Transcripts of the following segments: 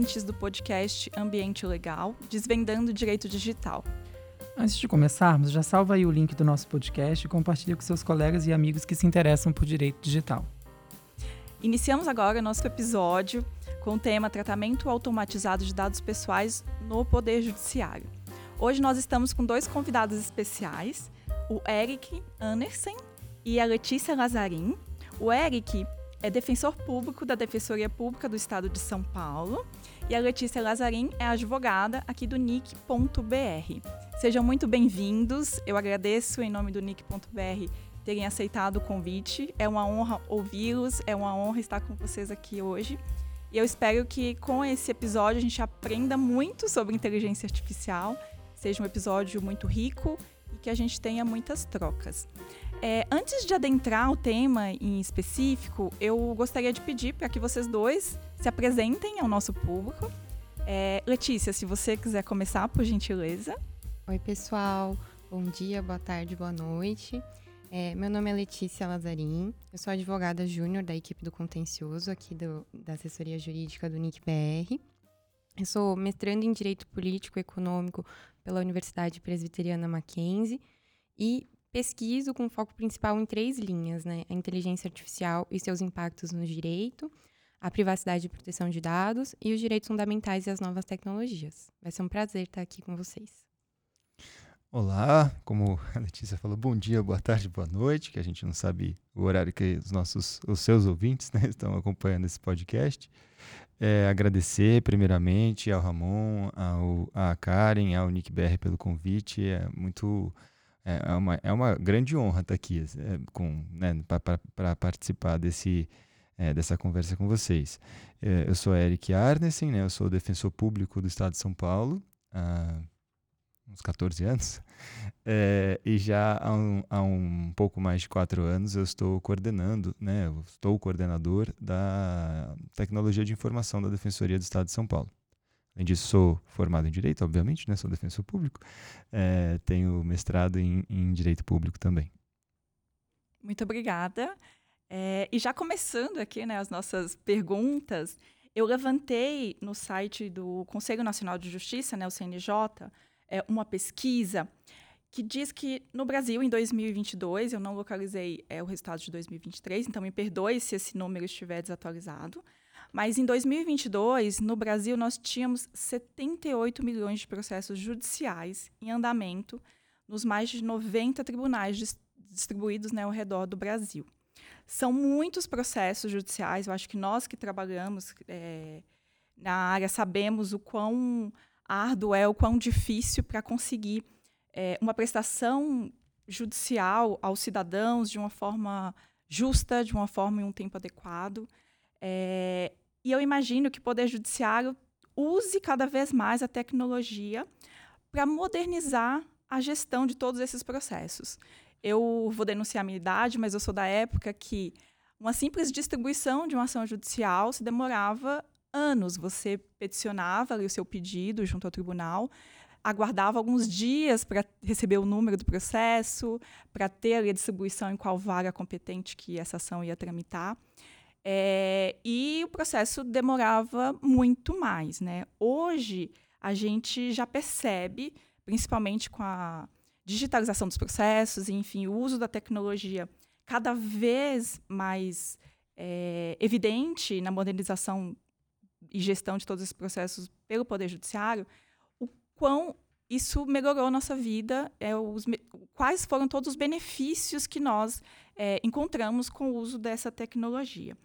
ouvintes do podcast Ambiente Legal, desvendando o direito digital. Antes de começarmos, já salva aí o link do nosso podcast e compartilha com seus colegas e amigos que se interessam por direito digital. Iniciamos agora nosso episódio com o tema Tratamento Automatizado de Dados Pessoais no Poder Judiciário. Hoje nós estamos com dois convidados especiais, o Eric Andersen e a Letícia Lazarim. O Eric é defensor público da Defensoria Pública do Estado de São Paulo e a Letícia Lazarim é advogada aqui do NIC.br. Sejam muito bem-vindos. Eu agradeço em nome do NIC.br terem aceitado o convite. É uma honra ouvi-los, é uma honra estar com vocês aqui hoje. E eu espero que com esse episódio a gente aprenda muito sobre inteligência artificial, seja um episódio muito rico e que a gente tenha muitas trocas. É, antes de adentrar o tema em específico, eu gostaria de pedir para que vocês dois se apresentem ao nosso público. É, Letícia, se você quiser começar, por gentileza. Oi, pessoal. Bom dia, boa tarde, boa noite. É, meu nome é Letícia Lazarim, eu sou advogada júnior da equipe do contencioso aqui do, da assessoria jurídica do NIC-BR. Eu sou mestrando em Direito Político e Econômico pela Universidade Presbiteriana Mackenzie e pesquiso com foco principal em três linhas, né? A inteligência artificial e seus impactos no direito, a privacidade e proteção de dados e os direitos fundamentais e as novas tecnologias. Vai ser um prazer estar aqui com vocês. Olá, como a Letícia falou, bom dia, boa tarde, boa noite, que a gente não sabe o horário que os nossos, os seus ouvintes né, estão acompanhando esse podcast. É, agradecer primeiramente ao Ramon, ao, à Karen, ao Nick BR pelo convite. É muito é, é uma, é uma grande honra estar aqui é, com, né, para participar desse, é, dessa conversa com vocês. É, eu sou Eric Arnesen, né, eu sou defensor público do Estado de São Paulo há uns 14 anos, é, e já há um, há um pouco mais de quatro anos eu estou coordenando, né, eu estou coordenador da tecnologia de informação da Defensoria do Estado de São Paulo. Além disso, sou formado em Direito, obviamente, né? sou defensor público. É, tenho mestrado em, em, Direito Público também. Muito obrigada. É, e já começando aqui né, as nossas perguntas, eu levantei no site do Conselho Nacional de Justiça, né, o CNJ, é, uma pesquisa que diz que no Brasil, em 2022, eu não localizei é, o resultado de 2023, então me perdoe se esse número estiver desatualizado, mas em 2022, no Brasil, nós tínhamos 78 milhões de processos judiciais em andamento nos mais de 90 tribunais dis distribuídos né, ao redor do Brasil. São muitos processos judiciais, eu acho que nós que trabalhamos é, na área sabemos o quão árduo é, o quão difícil para conseguir é, uma prestação judicial aos cidadãos de uma forma justa, de uma forma em um tempo adequado. É, e eu imagino que o Poder Judiciário use cada vez mais a tecnologia para modernizar a gestão de todos esses processos. Eu vou denunciar a minha idade, mas eu sou da época que uma simples distribuição de uma ação judicial se demorava anos. Você peticionava o seu pedido junto ao tribunal, aguardava alguns dias para receber o número do processo, para ter a distribuição em qual vaga competente que essa ação ia tramitar. É, e o processo demorava muito mais. Né? Hoje, a gente já percebe, principalmente com a digitalização dos processos, enfim, o uso da tecnologia cada vez mais é, evidente na modernização e gestão de todos esses processos pelo Poder Judiciário, o quão isso melhorou a nossa vida, é, os, quais foram todos os benefícios que nós é, encontramos com o uso dessa tecnologia.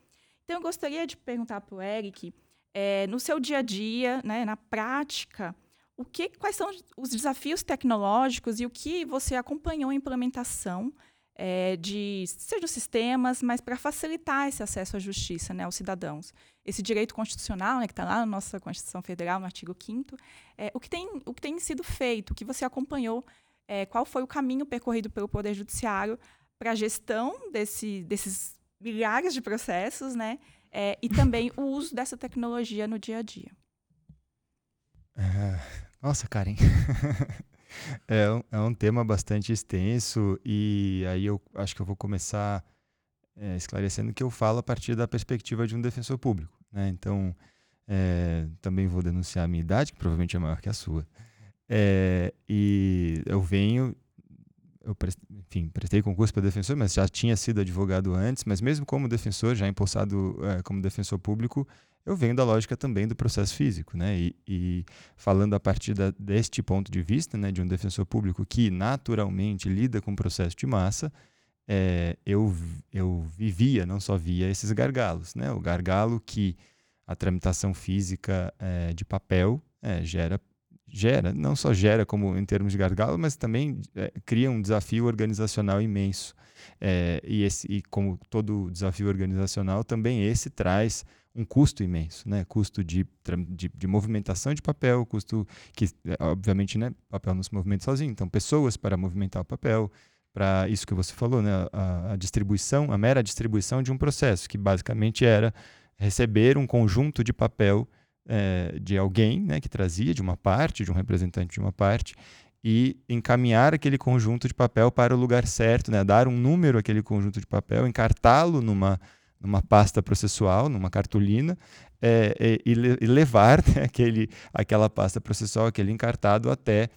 Então, eu gostaria de perguntar para o Eric, é, no seu dia a dia, né, na prática, o que, quais são os desafios tecnológicos e o que você acompanhou a implementação é, de seja sistemas, mas para facilitar esse acesso à justiça né, aos cidadãos. Esse direito constitucional, né, que está lá na nossa Constituição Federal, no artigo 5 é, o, que tem, o que tem sido feito, o que você acompanhou, é, qual foi o caminho percorrido pelo Poder Judiciário para a gestão desse, desses milhares de processos, né? É, e também o uso dessa tecnologia no dia a dia. É, nossa, Karen. é, um, é um tema bastante extenso e aí eu acho que eu vou começar é, esclarecendo que eu falo a partir da perspectiva de um defensor público. Né? Então, É, também vou denunciar a minha idade, que provavelmente é maior que a sua. É, e eu venho, eu enfim, prestei concurso para defensor, mas já tinha sido advogado antes, mas mesmo como defensor, já impulsado é, como defensor público, eu venho da lógica também do processo físico, né? E, e falando a partir da, deste ponto de vista, né, de um defensor público que naturalmente lida com o processo de massa, é, eu, eu vivia, não só via esses gargalos, né? O gargalo que a tramitação física é, de papel é, gera gera, não só gera como em termos de gargalo, mas também é, cria um desafio organizacional imenso. É, e, esse, e como todo desafio organizacional, também esse traz um custo imenso, né? Custo de, de, de movimentação de papel, custo que, é, obviamente, né, papel não se movimenta sozinho, então pessoas para movimentar o papel, para isso que você falou, né, a, a, distribuição, a mera distribuição de um processo, que basicamente era receber um conjunto de papel é, de alguém né, que trazia, de uma parte, de um representante de uma parte, e encaminhar aquele conjunto de papel para o lugar certo, né, dar um número àquele conjunto de papel, encartá-lo numa, numa pasta processual, numa cartolina, é, e, e, levar né, aquele, aquela pasta processual, aquele encartado até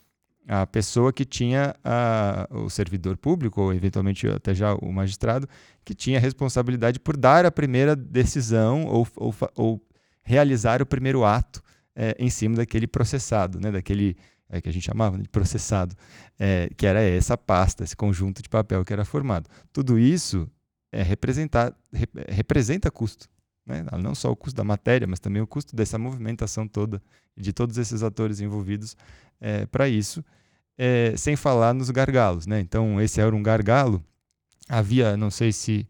a pessoa que tinha a, o servidor público, ou eventualmente até já o magistrado, que tinha responsabilidade por dar a primeira decisão ou, ou, ou realizar o primeiro ato é, em cima daquele processado, né, daquele é, que a gente chamava de processado, é, que era essa pasta, esse conjunto de papel que era formado. Tudo isso é representar, rep, representa custo. Né? Não só o custo da matéria, mas também o custo dessa movimentação toda, de todos esses atores envolvidos é, para isso é, sem falar nos gargalos, né? Então, esse era um gargalo. Havia, não sei se,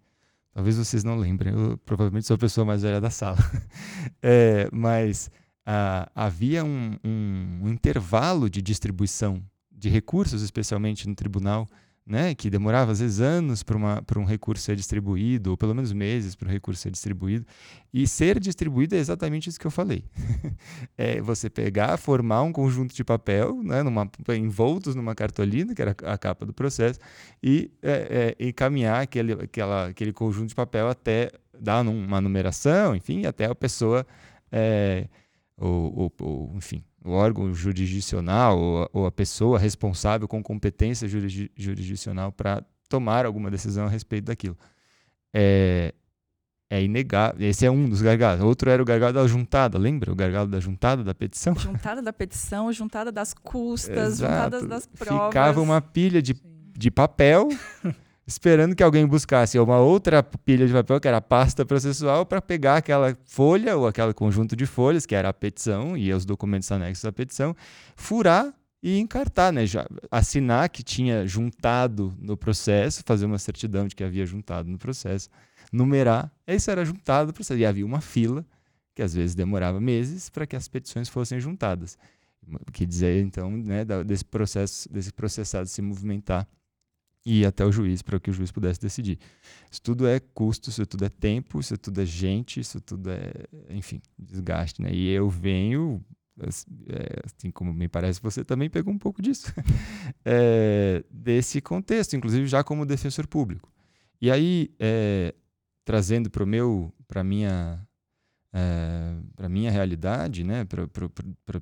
talvez vocês não lembrem, eu provavelmente sou a pessoa mais velha da sala, é, mas ah, havia um, um, um intervalo de distribuição de recursos, especialmente no tribunal, né, que demorava às vezes anos para um recurso ser distribuído, ou pelo menos meses para o recurso ser distribuído. E ser distribuído é exatamente isso que eu falei. é você pegar, formar um conjunto de papel, né, numa, envoltos numa cartolina, que era a capa do processo, e é, é, encaminhar aquele, aquela, aquele conjunto de papel até dar uma numeração, enfim, até a pessoa, é, ou, ou, ou, enfim, o órgão jurisdicional ou, ou a pessoa responsável com competência jurisdicional para tomar alguma decisão a respeito daquilo. É, é inegável. Esse é um dos gargalos. Outro era o gargalo da juntada, lembra? O gargalo da juntada, da petição? Juntada da petição, juntada das custas, Exato. juntadas das provas. Ficava uma pilha de, de papel esperando que alguém buscasse uma outra pilha de papel, que era a pasta processual, para pegar aquela folha ou aquele conjunto de folhas, que era a petição e os documentos anexos à petição, furar e encartar, né? Já assinar que tinha juntado no processo, fazer uma certidão de que havia juntado no processo, numerar, isso era juntado no processo. E havia uma fila, que às vezes demorava meses, para que as petições fossem juntadas. O que dizer, então, né, desse processo, desse processado se movimentar e ir até o juiz para que o juiz pudesse decidir. Isso tudo é custo, isso tudo é tempo, isso tudo é gente, isso tudo é, enfim, desgaste, né? E eu venho, é, assim como me parece, você também pegou um pouco disso, é, desse contexto, inclusive já como defensor público. E aí, é, trazendo para meu, para minha, é, para minha realidade, né? Pra, pra, pra,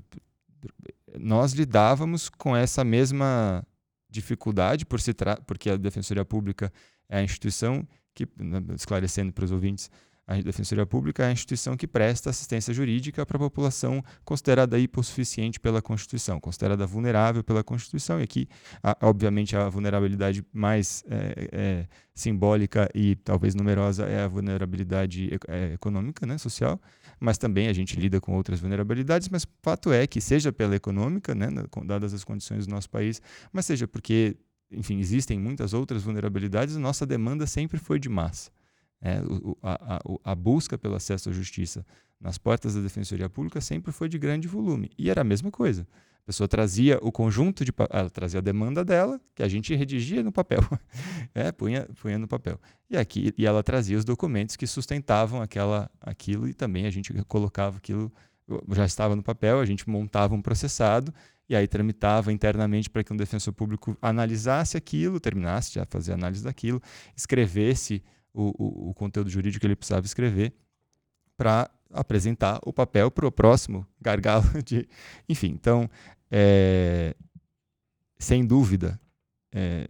nós lidávamos com essa mesma dificuldade por se porque a Defensoria Pública é a instituição que, esclarecendo para os ouvintes, a Defensoria Pública é a instituição que presta assistência jurídica para a população considerada hipossuficiente pela Constituição, considerada vulnerável pela Constituição. E aqui, obviamente, a vulnerabilidade mais é, é, simbólica e talvez numerosa é a vulnerabilidade é, econômica, né, social, mas também a gente lida com outras vulnerabilidades. Mas fato é que, seja pela econômica, né, dadas as condições do nosso país, mas seja porque, enfim, existem muitas outras vulnerabilidades, nossa demanda sempre foi de massa. É, o, a, a, a, busca pelo acesso à justiça nas portas da Defensoria Pública sempre foi de grande volume. E era a mesma coisa. A pessoa trazia o conjunto de. Ela trazia a demanda dela, que a gente redigia no papel. é, punha, punha no papel. E, aqui, e ela trazia os documentos que sustentavam aquela, aquilo, e também a gente colocava aquilo, já estava no papel, a gente montava um processado, e aí tramitava internamente para que um defensor público analisasse aquilo, terminasse de fazer análise daquilo, escrevesse o, o, o conteúdo jurídico que ele precisava escrever para apresentar o papel para o próximo gargalo de. Enfim, então, é, sem dúvida, é,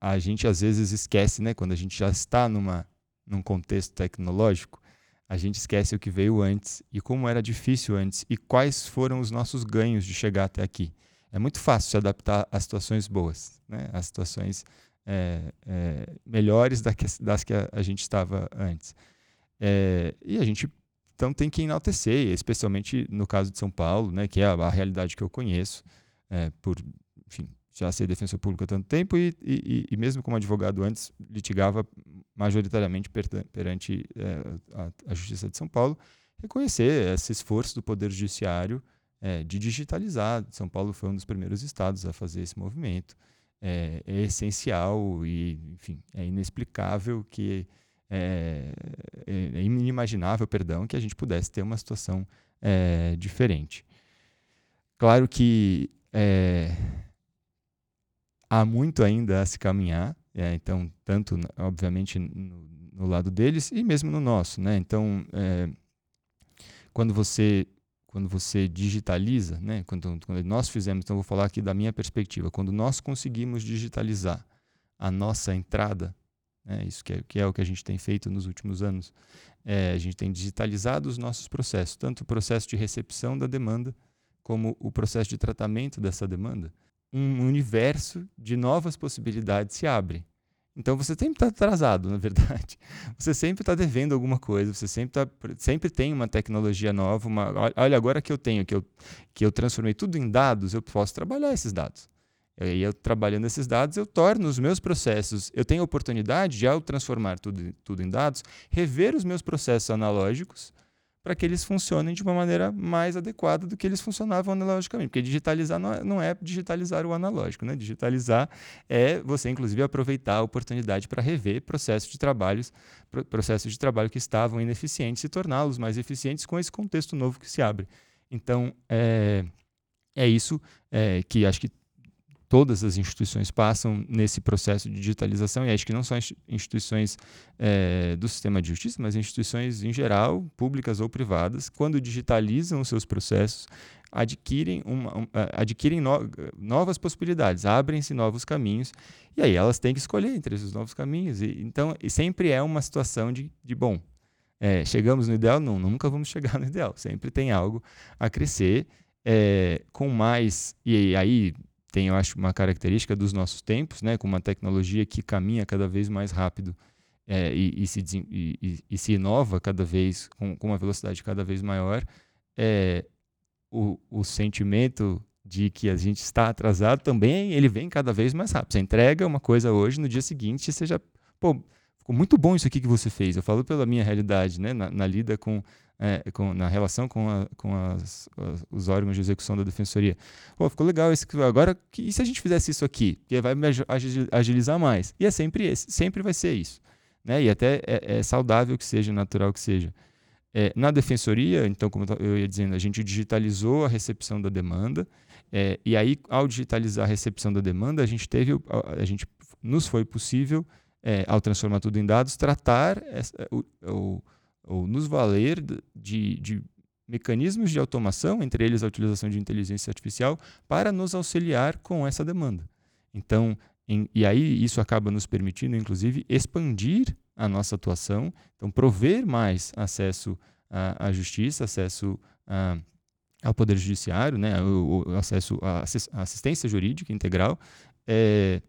a gente às vezes esquece, né, quando a gente já está numa, num contexto tecnológico, a gente esquece o que veio antes e como era difícil antes e quais foram os nossos ganhos de chegar até aqui. É muito fácil se adaptar a situações boas, né? a situações é, é, melhores das que a, a gente estava antes. É, e a gente então tem que enaltecer, especialmente no caso de São Paulo, né, que é a, a realidade que eu conheço, é, por enfim, já ser defensor público há tanto tempo e, e, e mesmo como advogado antes litigava majoritariamente perante é, a, a, Justiça de São Paulo, reconhecer esse esforço do Poder Judiciário é, de digitalizar. São Paulo foi um dos primeiros estados a fazer esse movimento. É, é essencial e, enfim, é inexplicável que é, é, é inimaginável, perdão, que a gente pudesse ter uma situação é, diferente. Claro que é, há muito ainda a se caminhar, é, então, tanto, obviamente, no, no, lado deles e mesmo no nosso. Né? Então, quando você quando você digitaliza, né? quando, quando nós fizemos, então vou falar aqui da minha perspectiva, quando nós conseguimos digitalizar a nossa entrada, né? isso que é, que é, o que a gente tem feito nos últimos anos, é, a gente tem digitalizado os nossos processos, tanto o processo de recepção da demanda, como o processo de tratamento dessa demanda um universo de novas possibilidades se abre. Então você sempre está atrasado, na verdade. Você sempre está devendo alguma coisa, você sempre, tá, sempre tem uma tecnologia nova. Uma, olha, agora que eu tenho, que eu, que eu transformei tudo em dados, eu posso trabalhar esses dados. E aí, eu trabalhando esses dados, eu torno os meus processos. Eu tenho a oportunidade de, ao transformar tudo, tudo em dados, rever os meus processos analógicos para que eles funcionem de uma maneira mais adequada do que eles funcionavam analogicamente. Porque digitalizar não é, é digitalizar o analógico, né? Digitalizar é você, inclusive, aproveitar a oportunidade para rever processos de trabalhos, processos de trabalho que estavam ineficientes e torná-los mais eficientes com esse contexto novo que se abre. Então, é, é isso é, que acho que todas as instituições passam nesse processo de digitalização, e acho que não só instituições é, do sistema de justiça, mas instituições em geral, públicas ou privadas, quando digitalizam os seus processos, adquirem, uma, um, adquirem no, novas possibilidades, abrem-se novos caminhos, e aí elas têm que escolher entre esses novos caminhos. E, então, e sempre é uma situação de, de bom, é, chegamos no ideal? Não, nunca vamos chegar no ideal. Sempre tem algo a crescer. É, com mais. E aí, tem, eu acho, uma característica dos nossos tempos, né, com uma tecnologia que caminha cada vez mais rápido é, e, e, se, e, e, se inova cada vez com, com uma velocidade cada vez maior, é, o, o sentimento de que a gente está atrasado também ele vem cada vez mais rápido. Você entrega uma coisa hoje, no dia seguinte você já, pô, ficou muito bom isso aqui que você fez. Eu falo pela minha realidade, né, na, na lida com é, com, na relação com, a, com as, os órgãos de execução da defensoria. Pô, ficou legal isso. Agora, que, e se a gente fizesse isso aqui? Que vai agilizar mais. E é sempre esse, sempre vai ser isso. Né? E até é, é saudável que seja, natural que seja. É, na defensoria, então, como eu ia dizendo, a gente digitalizou a recepção da demanda, é, e aí, ao digitalizar a recepção da demanda, a gente teve, a, a gente, nos foi possível, é, ao transformar tudo em dados, tratar essa, o, o ou nos valer de, de mecanismos de automação, entre eles a utilização de inteligência artificial, para nos auxiliar com essa demanda. Então, em, e aí isso acaba nos permitindo, inclusive, expandir a nossa atuação, então prover mais acesso à, à justiça, acesso ao poder judiciário, né, o, o acesso à assistência jurídica integral, é,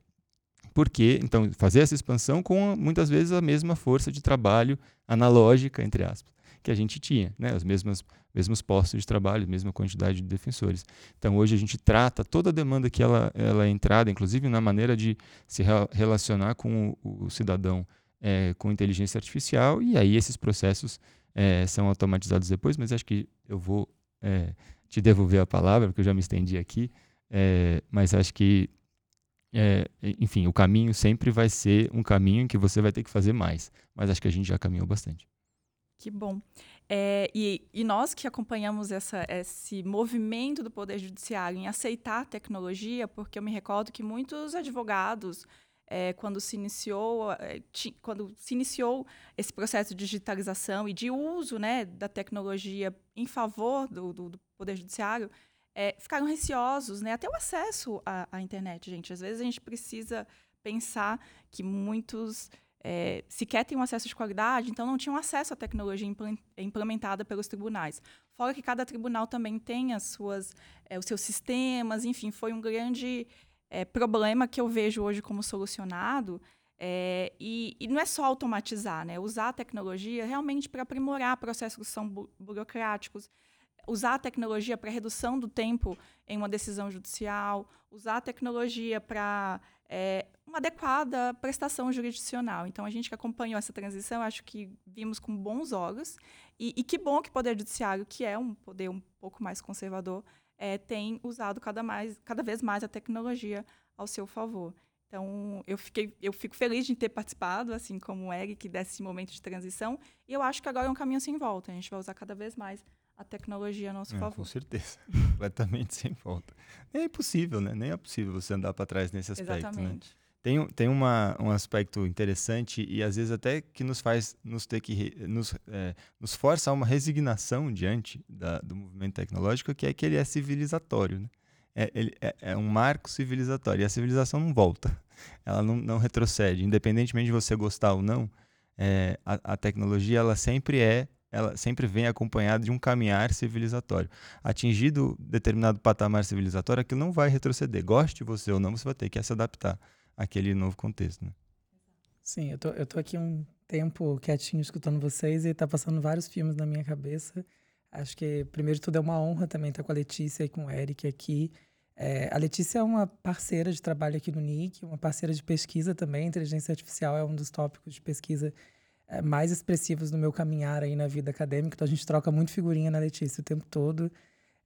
porque então fazer essa expansão com muitas vezes a mesma força de trabalho analógica entre aspas que a gente tinha, né? Os mesmos mesmos postos de trabalho, mesma quantidade de defensores. Então hoje a gente trata toda a demanda que ela ela é entrada, inclusive na maneira de se relacionar com o, o cidadão é, com inteligência artificial e aí esses processos é, são automatizados depois. Mas acho que eu vou é, te devolver a palavra porque eu já me estendi aqui. É, mas acho que é, enfim, o caminho sempre vai ser um caminho em que você vai ter que fazer mais. Mas acho que a gente já caminhou bastante. Que bom. É, e, e, nós que acompanhamos essa, esse movimento do Poder Judiciário em aceitar a tecnologia, porque eu me recordo que muitos advogados é, quando se iniciou é, quando se iniciou esse processo de digitalização e de uso né, da tecnologia em favor do, do, do poder judiciário é, ficaram receosos né, até o acesso à, à, internet gente. Às vezes a gente precisa pensar que muitos é, sequer têm um acesso de qualidade então não tinham acesso à tecnologia implementada pelos tribunais. Fora que cada tribunal também tem as suas é, os seus sistemas enfim foi um grande é, problema que eu vejo hoje como solucionado é, e, e, não é só automatizar, né? Usar a tecnologia realmente para aprimorar processos que são bu burocráticos, usar a tecnologia para redução do tempo em uma decisão judicial, usar a tecnologia para é, uma adequada prestação jurisdicional. Então, a gente que acompanhou essa transição, acho que vimos com bons olhos. E, e que bom que o Poder Judiciário, que é um poder um pouco mais conservador, é, tem usado cada, mais, cada vez mais a tecnologia ao seu favor. Então, eu, fiquei, eu fico feliz de ter participado, assim como o Eric, desse momento de transição. E eu acho que agora é um caminho sem volta. A gente vai usar cada vez mais a tecnologia a nosso é, favor. Com certeza. Completamente sem volta. Nem é impossível, né? Nem é possível você andar para trás nesse aspecto. Né? Exatamente. Né? Tem, tem uma, um aspecto interessante e às vezes até que nos faz nos ter que nos, é, nos força a uma resignação diante da, do movimento tecnológico, que é que ele é civilizatório. Né? É, ele é, é, um marco civilizatório e a civilização não volta, ela não, não retrocede, independentemente de você gostar ou não. É, a, a tecnologia ela sempre é ela sempre vem acompanhada de um caminhar civilizatório. Atingido determinado patamar civilizatório, aquilo não vai retroceder. Goste você ou não, você vai ter que se adaptar aquele novo contexto. Né? Sim, eu tô, eu tô aqui um tempo quietinho escutando vocês e tá passando vários filmes na minha cabeça. Acho que, primeiro de tudo, é uma honra também estar com a Letícia e com o Eric aqui. É, a Letícia é uma parceira de trabalho aqui no NIC, uma parceira de pesquisa também. Inteligência artificial é um dos tópicos de pesquisa é, mais expressivos no meu caminhar aí na vida acadêmica. Então, a gente troca muito figurinha na Letícia o tempo todo.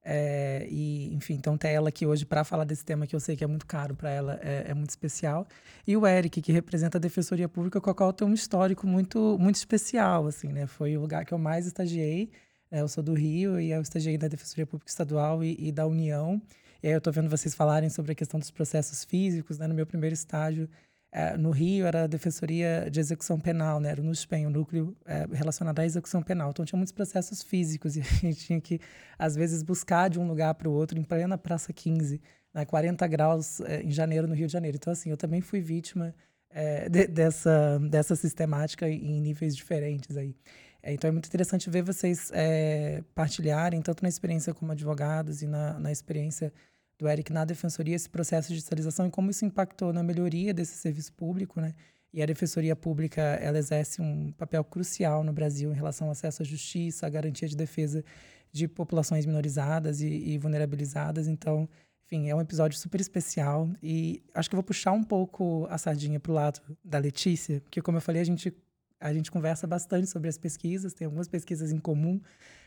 É, e, enfim, então ter ela aqui hoje para falar desse tema que eu sei que é muito caro para ela é, é, muito especial. E o Eric, que representa a Defensoria Pública, com a qual tem um histórico muito, muito especial, assim, né? Foi o lugar que eu mais estagiei. Né? Eu sou do Rio e eu estagiei da Defensoria Pública Estadual e, e da União. E aí eu estou vendo vocês falarem sobre a questão dos processos físicos, né? No meu primeiro estágio é, no Rio era a Defensoria de Execução Penal, né? era o NUSPEN, o núcleo é, relacionado à execução penal. Então tinha muitos processos físicos e a gente tinha que, às vezes, buscar de um lugar para o outro em plena Praça 15, né? 40 graus é, em janeiro no Rio de Janeiro. Então, assim, eu também fui vítima é, de, dessa, dessa sistemática em níveis diferentes aí. É, então é muito interessante ver vocês é, partilharem, tanto na experiência como advogados e na, na experiência do Eric na defensoria esse processo de digitalização e como isso impactou na melhoria desse serviço público, né? E a defensoria pública ela exerce um papel crucial no Brasil em relação ao acesso à justiça, à garantia de defesa de populações minorizadas e, e vulnerabilizadas. Então, enfim, é um episódio super especial e acho que vou puxar um pouco a sardinha para o lado da Letícia, porque como eu falei, a gente a gente conversa bastante sobre as pesquisas, tem algumas pesquisas em comum,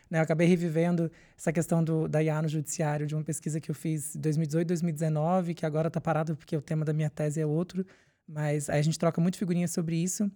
né? Eu acabei revivendo essa questão do, da IA no judiciário, de uma pesquisa que eu fiz em 2018, 2019, que agora está parado porque o tema da minha tese é outro, mas a gente troca muito figurinhas sobre isso.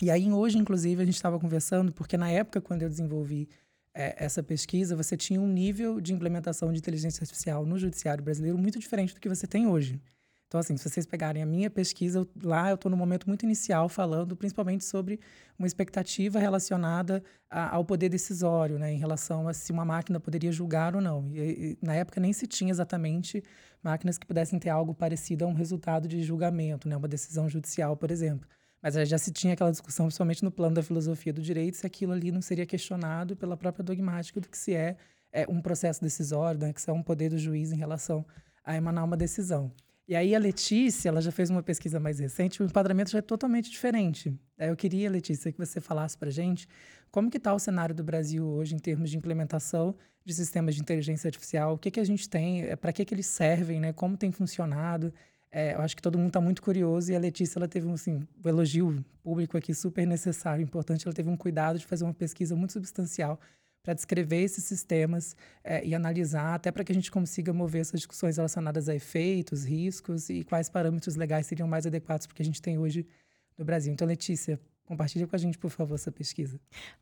E aí, hoje, inclusive, a gente estava conversando, porque na época, quando eu desenvolvi é, essa pesquisa, você tinha um nível de implementação de inteligência artificial no judiciário brasileiro muito diferente do que você tem hoje. Então, assim, se vocês pegarem a minha pesquisa, lá eu estou no momento muito inicial falando principalmente sobre uma expectativa relacionada a, ao poder decisório, né, em relação a se uma máquina poderia julgar ou não. E, e, na época nem se tinha exatamente máquinas que pudessem ter algo parecido a um resultado de julgamento, né, uma decisão judicial, por exemplo. Mas já se tinha aquela discussão, principalmente no plano da filosofia do direito, se aquilo ali não seria questionado pela própria dogmática do que se é, é um processo decisório, né, que se é um poder do juiz em relação a emanar uma decisão. E aí a Letícia, ela já fez uma pesquisa mais recente, o enquadramento já é totalmente diferente. Eu queria, Letícia, que você falasse para gente como que está o cenário do Brasil hoje em termos de implementação de sistemas de inteligência artificial, o que, que a gente tem, é, para que, que eles servem, né? como tem funcionado. É, eu acho que todo mundo está muito curioso e a Letícia ela teve um, assim, um elogio público aqui super necessário, importante. Ela teve um cuidado de fazer uma pesquisa muito substancial para descrever esses sistemas é, e analisar, até para que a gente consiga mover essas discussões relacionadas a efeitos, riscos e quais parâmetros legais seriam mais adequados para o que a gente tem hoje no Brasil. Então, Letícia, Compartilha com a gente, por favor, essa pesquisa.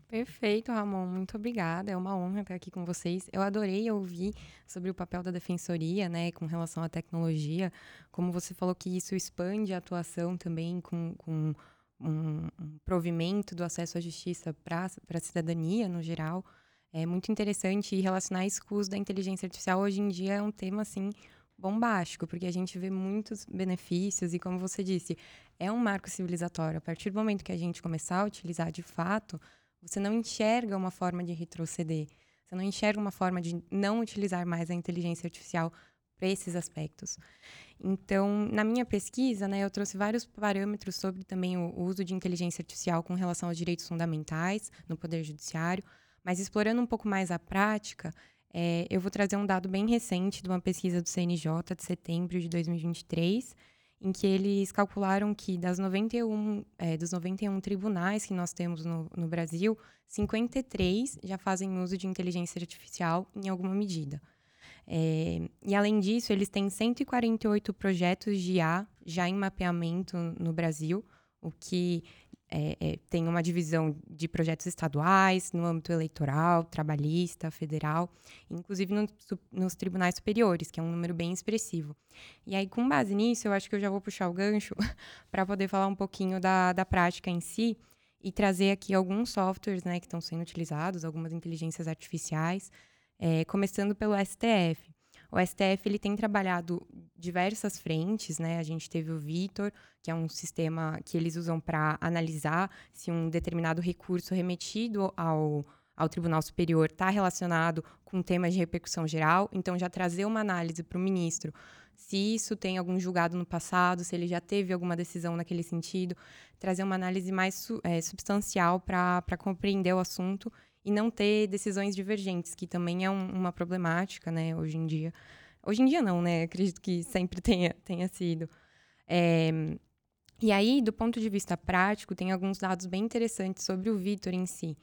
Perfeito, Ramon. Muito obrigada. É uma honra estar aqui com vocês. Eu adorei ouvir sobre o papel da defensoria, né, com relação à tecnologia. Como você falou que isso expande a atuação também com, com um, um provimento do acesso à justiça para a cidadania no geral. É muito interessante relacionar isso com o uso da inteligência artificial hoje em dia é um tema assim bombástico, porque a gente vê muitos benefícios e, como você disse, é um marco civilizatório. A partir do momento que a gente começar a utilizar de fato, você não enxerga uma forma de retroceder. Você não enxerga uma forma de não utilizar mais a inteligência artificial para esses aspectos. Então, na minha pesquisa, né, eu trouxe vários parâmetros sobre também o uso de inteligência artificial com relação aos direitos fundamentais no Poder Judiciário, mas explorando um pouco mais a prática, é, eu vou trazer um dado bem recente de uma pesquisa do CNJ de setembro de 2023, em que eles calcularam que das 91, é, dos 91 tribunais que nós temos no, no Brasil, 53 já fazem uso de inteligência artificial em alguma medida. É, e além disso, eles têm 148 projetos de IA já em mapeamento no Brasil, o que é, é, tem uma divisão de projetos estaduais, no âmbito eleitoral, trabalhista, federal, inclusive no, nos tribunais superiores, que é um número bem expressivo. E aí, com base nisso, eu acho que eu já vou puxar o gancho para poder falar um pouquinho da, da prática em si e trazer aqui alguns softwares né, que estão sendo utilizados, algumas inteligências artificiais, é, começando pelo STF. O STF ele tem trabalhado diversas frentes, né? A gente teve o Vitor, que é um sistema que eles usam para analisar se um determinado recurso remetido ao, ao Tribunal Superior está relacionado com temas de repercussão geral. Então, já trazer uma análise para o ministro se isso tem algum julgado no passado, se ele já teve alguma decisão naquele sentido, trazer uma análise mais é, substancial para compreender o assunto e não ter decisões divergentes, que também é um, uma problemática, né, hoje em dia. Hoje em dia não, né? Acredito que sempre tenha, tenha sido. É, e aí, do ponto de vista prático, tem alguns dados bem interessantes sobre o Vitor em si.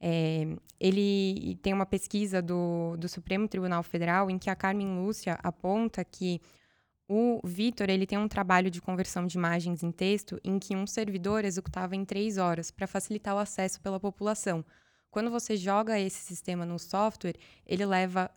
É, ele tem uma pesquisa do, do Supremo Tribunal Federal em que a Carmen Lúcia aponta que o Vitor ele tem um trabalho de conversão de imagens em texto em que um servidor executava em três horas para facilitar o acesso pela população. Quando você joga esse sistema no software, ele leva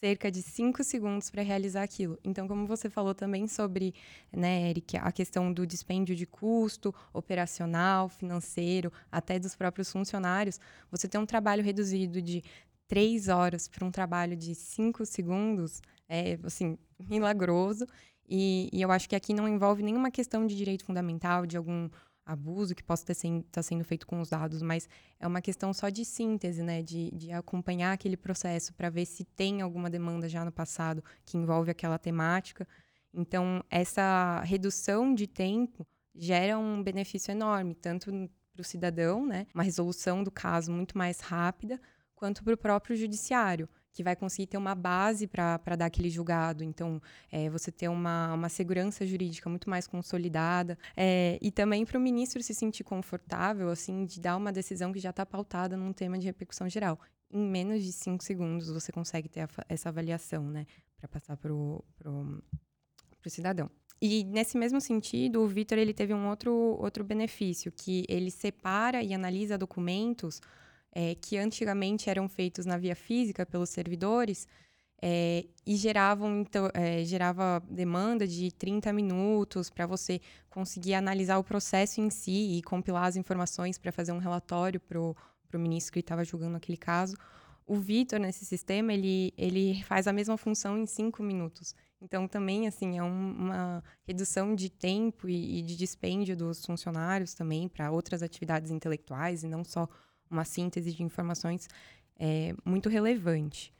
cerca de 5 segundos para realizar aquilo. Então, como você falou também sobre, né, Eric, a questão do dispêndio de custo operacional, financeiro, até dos próprios funcionários, você tem um trabalho reduzido de 3 horas para um trabalho de 5 segundos, é, assim, milagroso. E, e eu acho que aqui não envolve nenhuma questão de direito fundamental, de algum abuso que possa estar tá sendo feito com os dados, mas é uma questão só de síntese, né? De, de acompanhar aquele processo para ver se tem alguma demanda já no passado que envolve aquela temática. Então, essa redução de tempo gera um benefício enorme, tanto para o cidadão, né? Uma resolução do caso muito mais rápida, quanto para o próprio judiciário que vai conseguir ter uma base para dar aquele julgado. Então, é, você ter uma, uma segurança jurídica muito mais consolidada. É, e também para o ministro se sentir confortável, assim, de dar uma decisão que já está pautada num tema de repercussão geral. Em menos de cinco segundos você consegue ter a, essa avaliação, né? Para passar para o cidadão. E nesse mesmo sentido, o Vitor ele teve um outro, outro benefício, que ele separa e analisa documentos é, que antigamente eram feitos na via física pelos servidores é, e geravam então, é, gerava demanda de 30 minutos para você conseguir analisar o processo em si e compilar as informações para fazer um relatório para o ministro que estava julgando aquele caso. O Vitor, nesse sistema, ele, ele faz a mesma função em cinco minutos. Então, também, assim, é um, uma redução de tempo e de dispêndio dos funcionários também para outras atividades intelectuais e não só uma síntese de informações é, muito relevante.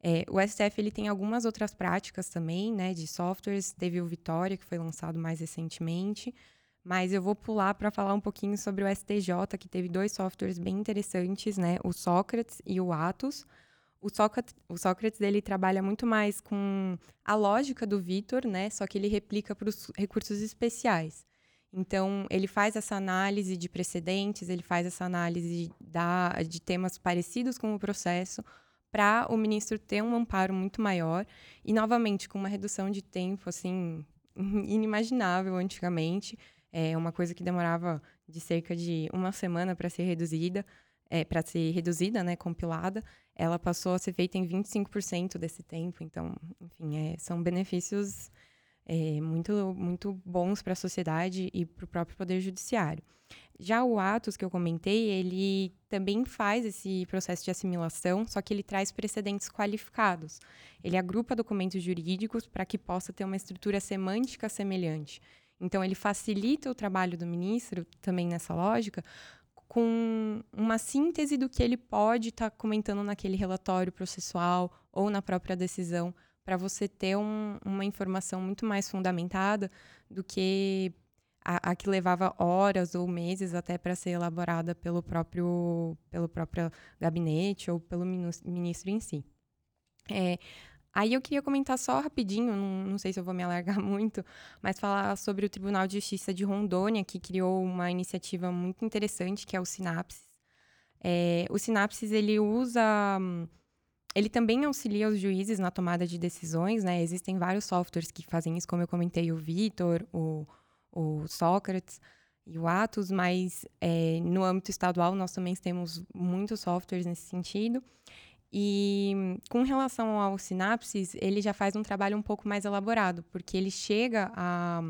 É, o STF ele tem algumas outras práticas também, né, de softwares. Teve o Vitória, que foi lançado mais recentemente, mas eu vou pular para falar um pouquinho sobre o STJ, que teve dois softwares bem interessantes, né, o Sócrates e o Atos. O Sócrates, o Sócrates ele trabalha muito mais com a lógica do Vitor, né, só que ele replica para os recursos especiais. Então, ele faz essa análise de precedentes, ele faz essa análise da, de temas parecidos com o processo, para o ministro ter um amparo muito maior e, novamente, com uma redução de tempo, assim, inimaginável antigamente. É uma coisa que demorava de cerca de uma semana para ser reduzida, é, para ser reduzida, né, compilada, ela passou a ser feita em 25% desse tempo. Então, enfim, é, são benefícios é, muito, muito bons para a sociedade e para o próprio Poder Judiciário. Já o Atos, que eu comentei, ele também faz esse processo de assimilação, só que ele traz precedentes qualificados. Ele agrupa documentos jurídicos para que possa ter uma estrutura semântica semelhante. Então, ele facilita o trabalho do ministro, também nessa lógica, com uma síntese do que ele pode estar tá comentando naquele relatório processual ou na própria decisão, para você ter um, uma informação muito mais fundamentada do que a, a que levava horas ou meses até para ser elaborada pelo próprio, pelo próprio gabinete ou pelo ministro em si. É, Aí eu queria comentar só rapidinho, não, não, sei se eu vou me alargar muito, mas falar sobre o Tribunal de Justiça de Rondônia, que criou uma iniciativa muito interessante, que é o Sinapses. É, o Sinapses, ele usa... Ele também auxilia os juízes na tomada de decisões, né? Existem vários softwares que fazem isso, como eu comentei, o Vitor, o, o Sócrates e o Atos, mas é, no âmbito estadual nós também temos muitos softwares nesse sentido. E com relação ao sinapses, ele já faz um trabalho um pouco mais elaborado, porque ele chega a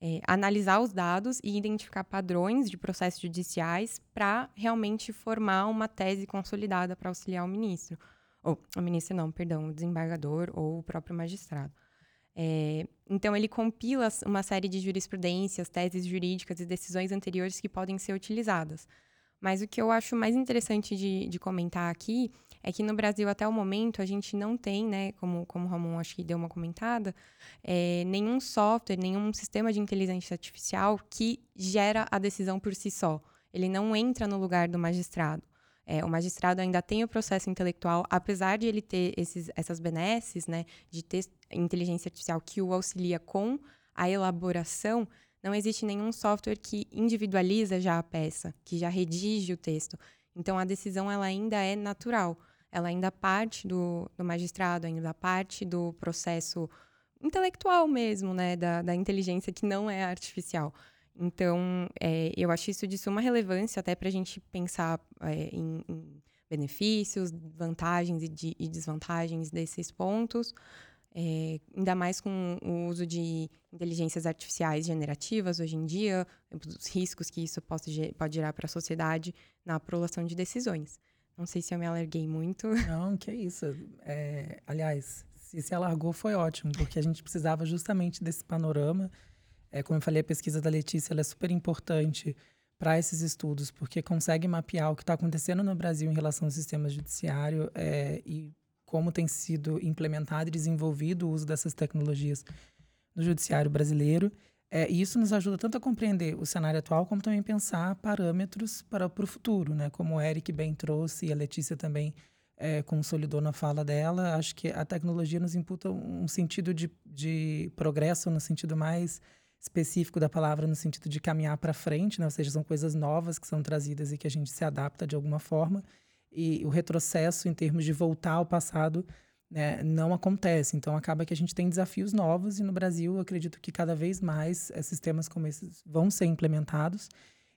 é, analisar os dados e identificar padrões de processos judiciais para realmente formar uma tese consolidada para auxiliar o ministro. Ou, o ministro não, perdão, o desembargador ou o próprio magistrado. É, então, ele compila uma série de jurisprudências, teses jurídicas e decisões anteriores que podem ser utilizadas. Mas o que eu acho mais interessante de, de comentar aqui é que no Brasil, até o momento, a gente não tem, né, como, como o Ramon acho que deu uma comentada, é, nenhum software, nenhum sistema de inteligência artificial que gera a decisão por si só. Ele não entra no lugar do magistrado. É, o magistrado ainda tem o processo intelectual, apesar de ele ter esses, essas benesses, né, de ter inteligência artificial que o auxilia com a elaboração, não existe nenhum software que individualiza já a peça, que já redige o texto. Então a decisão ela ainda é natural ela ainda parte do, do magistrado, ainda parte do processo intelectual mesmo, né, da, da inteligência que não é artificial. Então, é, eu acho isso de suma relevância até para a gente pensar é, em, em, benefícios, vantagens e, de, e, desvantagens desses pontos, é, ainda mais com o uso de inteligências artificiais generativas hoje em dia, os riscos que isso pode, pode gerar para a sociedade na aprovação de decisões. Não sei se eu me alarguei muito. Não, que isso. É, aliás, se se alargou foi ótimo, porque a gente precisava justamente desse panorama. É, como eu falei, a pesquisa da Letícia é super importante para esses estudos, porque consegue mapear o que está acontecendo no Brasil em relação ao sistema judiciário é, e como tem sido implementado e desenvolvido o uso dessas tecnologias no judiciário brasileiro. É, e isso nos ajuda tanto a compreender o cenário atual, como também pensar parâmetros para, para o futuro, né? Como o Eric bem trouxe e a Letícia também é, consolidou na fala dela, acho que a tecnologia nos imputa um sentido de, de progresso, no sentido mais específico da palavra, no sentido de caminhar para frente, né? ou seja, são coisas novas que são trazidas e que a gente se adapta de alguma forma. E o retrocesso, em termos de voltar ao passado, né, não acontece. Então, acaba que a gente tem desafios novos e no Brasil, acredito que cada vez mais é, sistemas como esses vão ser implementados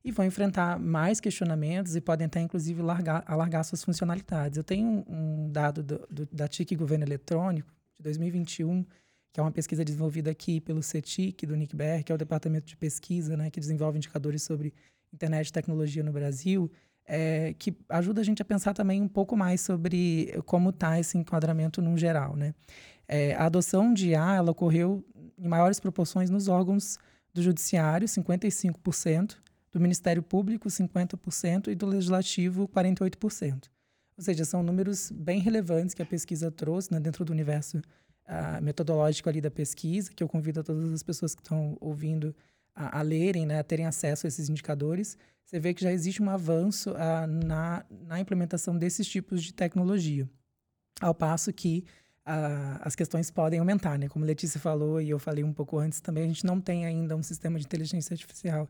e vão enfrentar mais questionamentos e podem até, inclusive, largar, alargar suas funcionalidades. Eu tenho um dado do, do, da TIC Governo Eletrônico, de 2021, que é uma pesquisa desenvolvida aqui pelo CETIC, do NICBR, que é o departamento de pesquisa né, que desenvolve indicadores sobre internet e tecnologia no Brasil, é, que ajuda a gente a pensar também um pouco mais sobre como está esse enquadramento num geral. Né? É, a adoção de IA ela ocorreu em maiores proporções nos órgãos do Judiciário, 55%, do Ministério Público, 50%, e do Legislativo, 48%. Ou seja, são números bem relevantes que a pesquisa trouxe né, dentro do universo uh, metodológico ali da pesquisa, que eu convido a todas as pessoas que estão ouvindo a, a lerem, né, a terem acesso a esses indicadores, você vê que já existe um avanço uh, na, na implementação desses tipos de tecnologia. Ao passo que uh, as questões podem aumentar, né? Como a Letícia falou e eu falei um pouco antes também, a gente não tem ainda um sistema de inteligência artificial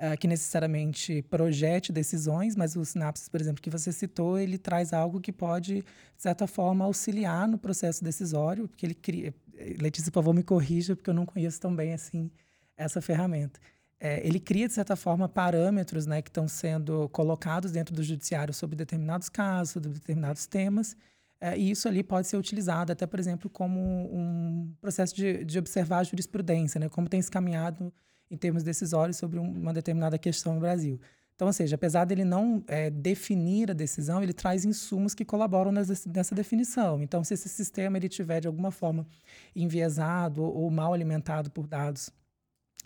uh, que necessariamente projete decisões, mas o Synapses, por exemplo, que você citou, ele traz algo que pode, de certa forma, auxiliar no processo decisório, porque ele cria... Letícia, por favor, me corrija, porque eu não conheço tão bem assim essa ferramenta. é, ele cria, de certa forma, parâmetros né, que estão sendo colocados dentro do judiciário sobre determinados casos, sobre determinados temas, é, e isso ali pode ser utilizado até, por exemplo, como um processo de, de observar a jurisprudência, né, como tem se caminhado em termos decisórios sobre uma determinada questão no Brasil. Então, ou seja, apesar dele não é, definir a decisão, ele traz insumos que colaboram nessa definição. Então, se esse sistema ele tiver de alguma forma enviesado ou, mal alimentado por dados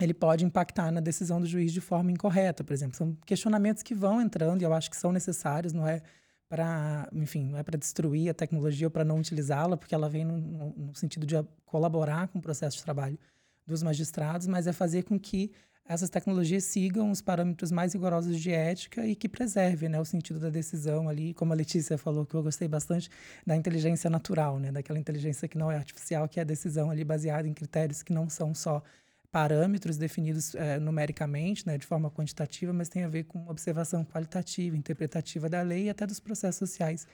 ele pode impactar na decisão do juiz de forma incorreta, por exemplo. São questionamentos que vão entrando e eu acho que são necessários, não é para, enfim, não é para destruir a tecnologia ou para não utilizá-la, porque ela vem no, no, sentido de colaborar com o processo de trabalho dos magistrados, mas é fazer com que essas tecnologias sigam os parâmetros mais rigorosos de ética e que preservem né, o sentido da decisão ali, como a Letícia falou, que eu gostei bastante da inteligência natural, né, daquela inteligência que não é artificial, que é a decisão ali baseada em critérios que não são só parâmetros definidos é, numericamente, né, de forma quantitativa, mas tem a ver com observação qualitativa, interpretativa da lei e até dos processos sociais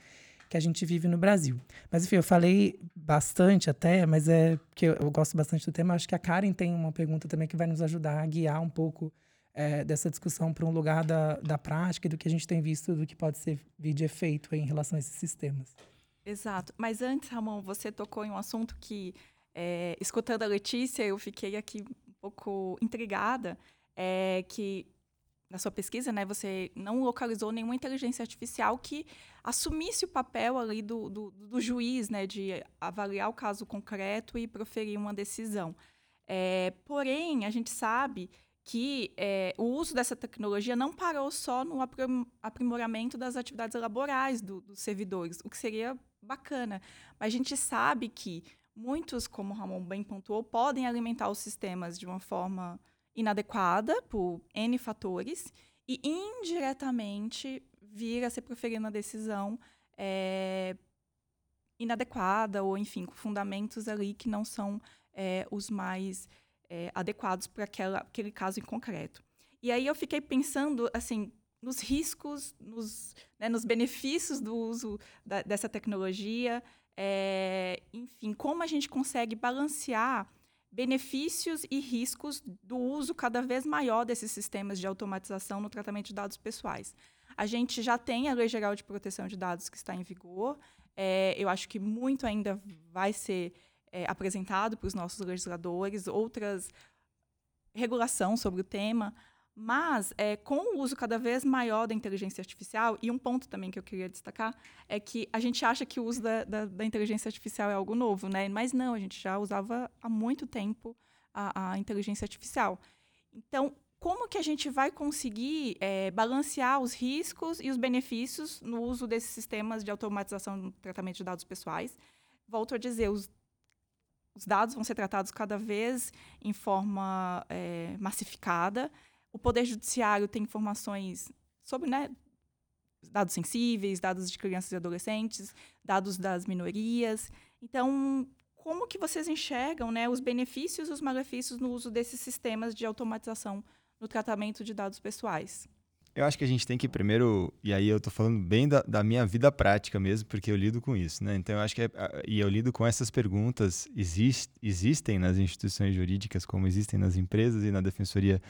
que a gente vive no Brasil. Mas, enfim, eu falei bastante até, mas é que eu, gosto bastante do tema. Acho que a Karen tem uma pergunta também que vai nos ajudar a guiar um pouco é, dessa discussão para um lugar da, da prática e do que a gente tem visto, do que pode ser vir de efeito em relação a esses sistemas. Exato. Mas antes, Ramon, você tocou em um assunto que, é, escutando a Letícia, eu fiquei aqui pouco intrigada é que na sua pesquisa, né, você não localizou nenhuma inteligência artificial que assumisse o papel ali do, do, do juiz, né, de avaliar o caso concreto e proferir uma decisão. É, porém, a gente sabe que é, o uso dessa tecnologia não parou só no aprimoramento das atividades laborais do, dos servidores, o que seria bacana. Mas a gente sabe que muitos, como o Ramon bem pontuou, podem alimentar os sistemas de uma forma inadequada por N fatores e indiretamente vir a ser proferida uma decisão é, inadequada ou, enfim, com fundamentos ali que não são é, os mais é, adequados para aquele caso em concreto. E aí eu fiquei pensando, assim, nos riscos, nos, né, nos benefícios do uso da, dessa tecnologia, enfim, como a gente consegue balancear benefícios e riscos do uso cada vez maior desses sistemas de automatização no tratamento de dados pessoais. A gente já tem a Lei Geral de Proteção de Dados que está em vigor. É, eu acho que muito ainda vai ser é, apresentado para os nossos legisladores, outras regulação sobre o tema, mas, é, com o uso cada vez maior da inteligência artificial, e um ponto também que eu queria destacar é que a gente acha que o uso da, da, da inteligência artificial é algo novo, né? Mas não, a gente já usava há muito tempo a, a inteligência artificial. Então, como que a gente vai conseguir é, balancear os riscos e os benefícios no uso desses sistemas de automatização no tratamento de dados pessoais? Volto a dizer, os, os dados vão ser tratados cada vez em forma é, massificada o Poder Judiciário tem informações sobre né, dados sensíveis, dados de crianças e adolescentes, dados das minorias. Então, como que vocês enxergam né, os benefícios e os malefícios no uso desses sistemas de automatização no tratamento de dados pessoais? Eu acho que a gente tem que primeiro, e aí eu estou falando bem da, da, minha vida prática mesmo, porque eu lido com isso, né? Então eu acho que, é, e eu lido com essas perguntas, exist, existem nas instituições jurídicas, como existem nas empresas e na defensoria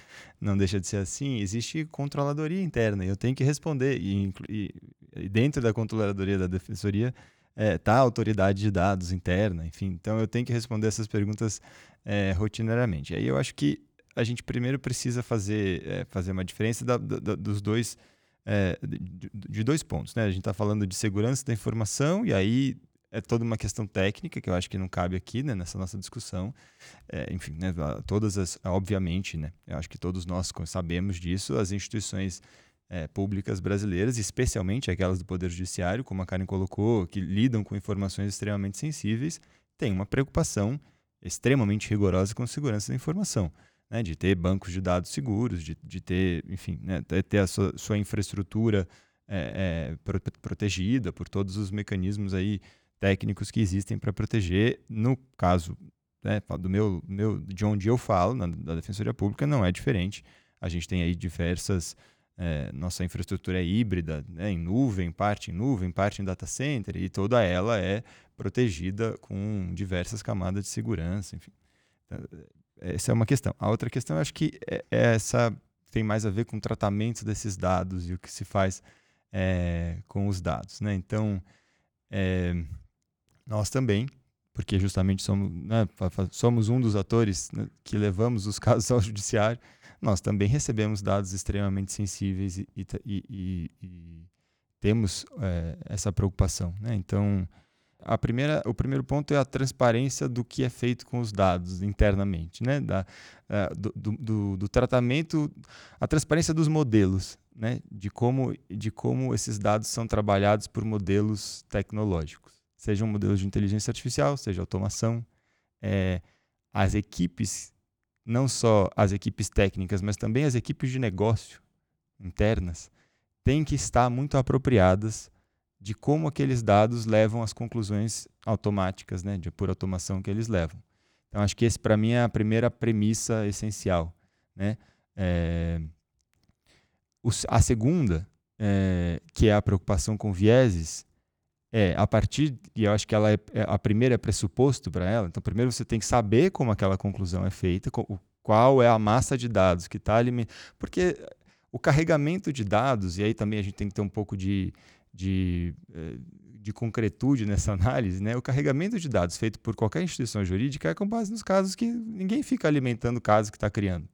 não deixa de ser assim, existe controladoria interna, e eu tenho que responder, e, e, e dentro da controladoria da defensoria é, tá a autoridade de dados interna, enfim, então eu tenho que responder essas perguntas é, rotineiramente. Aí eu acho que a gente primeiro precisa fazer, é, fazer uma diferença da, da, dos dois, é, de, de, dois pontos. Né? A gente está falando de segurança da informação, e aí é toda uma questão técnica que eu acho que não cabe aqui né, nessa nossa discussão. É, enfim, né, todas as, obviamente, né, eu acho que todos nós sabemos disso, as instituições é, públicas brasileiras, especialmente aquelas do Poder Judiciário, como a Karen colocou, que lidam com informações extremamente sensíveis, têm uma preocupação extremamente rigorosa com segurança da informação né, de ter bancos de dados seguros, de, de ter, enfim, né, ter a sua, sua infraestrutura é, é, protegida por todos os mecanismos aí técnicos que existem para proteger. No caso né, do meu, meu, de onde eu falo, na, da Defensoria Pública, não é diferente. A gente tem aí diversas. É, nossa infraestrutura é híbrida, né, em nuvem, parte em nuvem, parte em data center, e toda ela é protegida com diversas camadas de segurança, enfim. Essa é uma questão. A outra questão, eu acho que é, é essa tem mais a ver com o tratamento desses dados e o que se faz é, com os dados. Né? Então, é, nós também, porque justamente somos, né, somos um dos atores né, que levamos os casos ao judiciário, nós também recebemos dados extremamente sensíveis e, e, e, e temos é, essa preocupação. Né? Então, a primeira, o primeiro ponto é a transparência do que é feito com os dados internamente, né? Da, uh, do, do, do, tratamento, a transparência dos modelos, né? De como, de como esses dados são trabalhados por modelos tecnológicos, sejam modelos de inteligência artificial, seja automação, é, as equipes, não só as equipes técnicas, mas também as equipes de negócio internas, têm que estar muito apropriadas de como aqueles dados levam às conclusões automáticas, né, de por automação que eles levam. Então, acho que esse, para mim, é a primeira premissa essencial. Né? É, a segunda, é, que é a preocupação com vieses, é a partir, e eu acho que ela é, é a primeira é pressuposto para ela. Então, primeiro você tem que saber como aquela conclusão é feita, qual é a massa de dados que está alimentando. Porque o carregamento de dados, e aí também a gente tem que ter um pouco de, de, eh, de concretude nessa análise, né? o carregamento de dados feito por qualquer instituição jurídica é com base nos casos que ninguém fica alimentando o caso que está criando.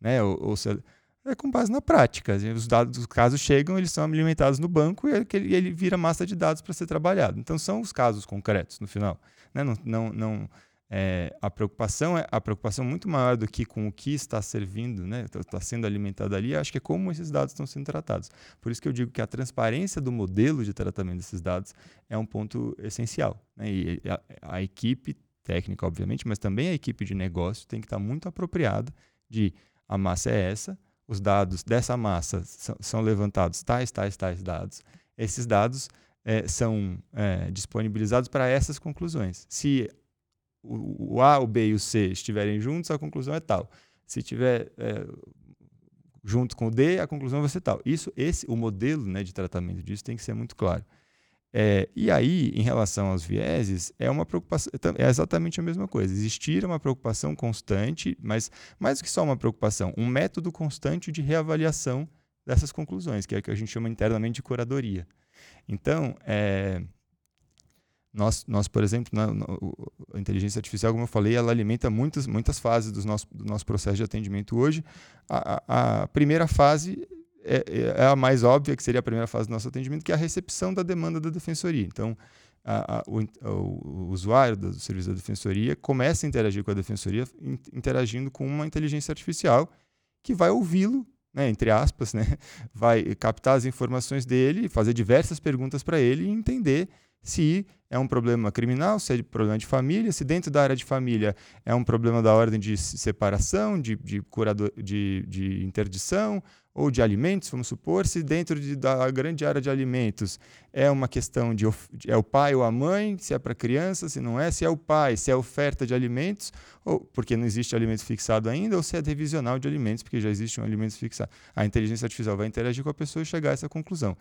Né? Ou, ou seja, é com base na prática. Os dados, os casos chegam, eles são alimentados no banco e ele, ele vira massa de dados para ser trabalhado. Então são os casos concretos no final. Né? Não, não, não, é, a preocupação é a preocupação muito maior do que com o que está servindo, né, está tá sendo alimentado ali, acho que é como esses dados estão sendo tratados. Por isso que eu digo que a transparência do modelo de tratamento desses dados é um ponto essencial. Né, e a, a, equipe técnica, obviamente, mas também a equipe de negócio tem que estar muito apropriada de a massa é essa, os dados dessa massa são, são levantados tais, tais, tais dados. Esses dados é, são é, disponibilizados para essas conclusões. Se o, A, o B e o C estiverem juntos, a conclusão é tal. Se tiver é, junto com o D, a conclusão vai ser tal. Isso, esse, o modelo né, de tratamento disso tem que ser muito claro. É, e aí, em relação aos vieses, é uma preocupação, é exatamente a mesma coisa. Existir uma preocupação constante, mas mais do que só uma preocupação, um método constante de reavaliação dessas conclusões, que é o que a gente chama internamente de curadoria. Então, é, nós, nós por exemplo, na, na, a inteligência artificial, como eu falei, ela alimenta muitas, muitas fases do nosso, do nosso processo de atendimento hoje. A, a, a primeira fase é, é, a mais óbvia, que seria a primeira fase do nosso atendimento, que é a recepção da demanda da defensoria. Então, a, a, o, o, usuário do serviço da defensoria começa a interagir com a defensoria interagindo com uma inteligência artificial que vai ouvi-lo, né, entre aspas, né, vai captar as informações dele, fazer diversas perguntas para ele e entender se é um problema criminal, se é problema de família, se dentro da área de família é um problema da ordem de separação, de, de, curador, de, de interdição ou de alimentos, vamos supor, se dentro de, da grande área de alimentos é uma questão de é o pai ou a mãe, se é para criança, se não é, se é o pai, se é oferta de alimentos, ou porque não existe alimento fixado ainda, ou se é revisional de alimentos, porque já existe um alimento fixado. A inteligência artificial vai interagir com a pessoa e chegar a essa conclusão.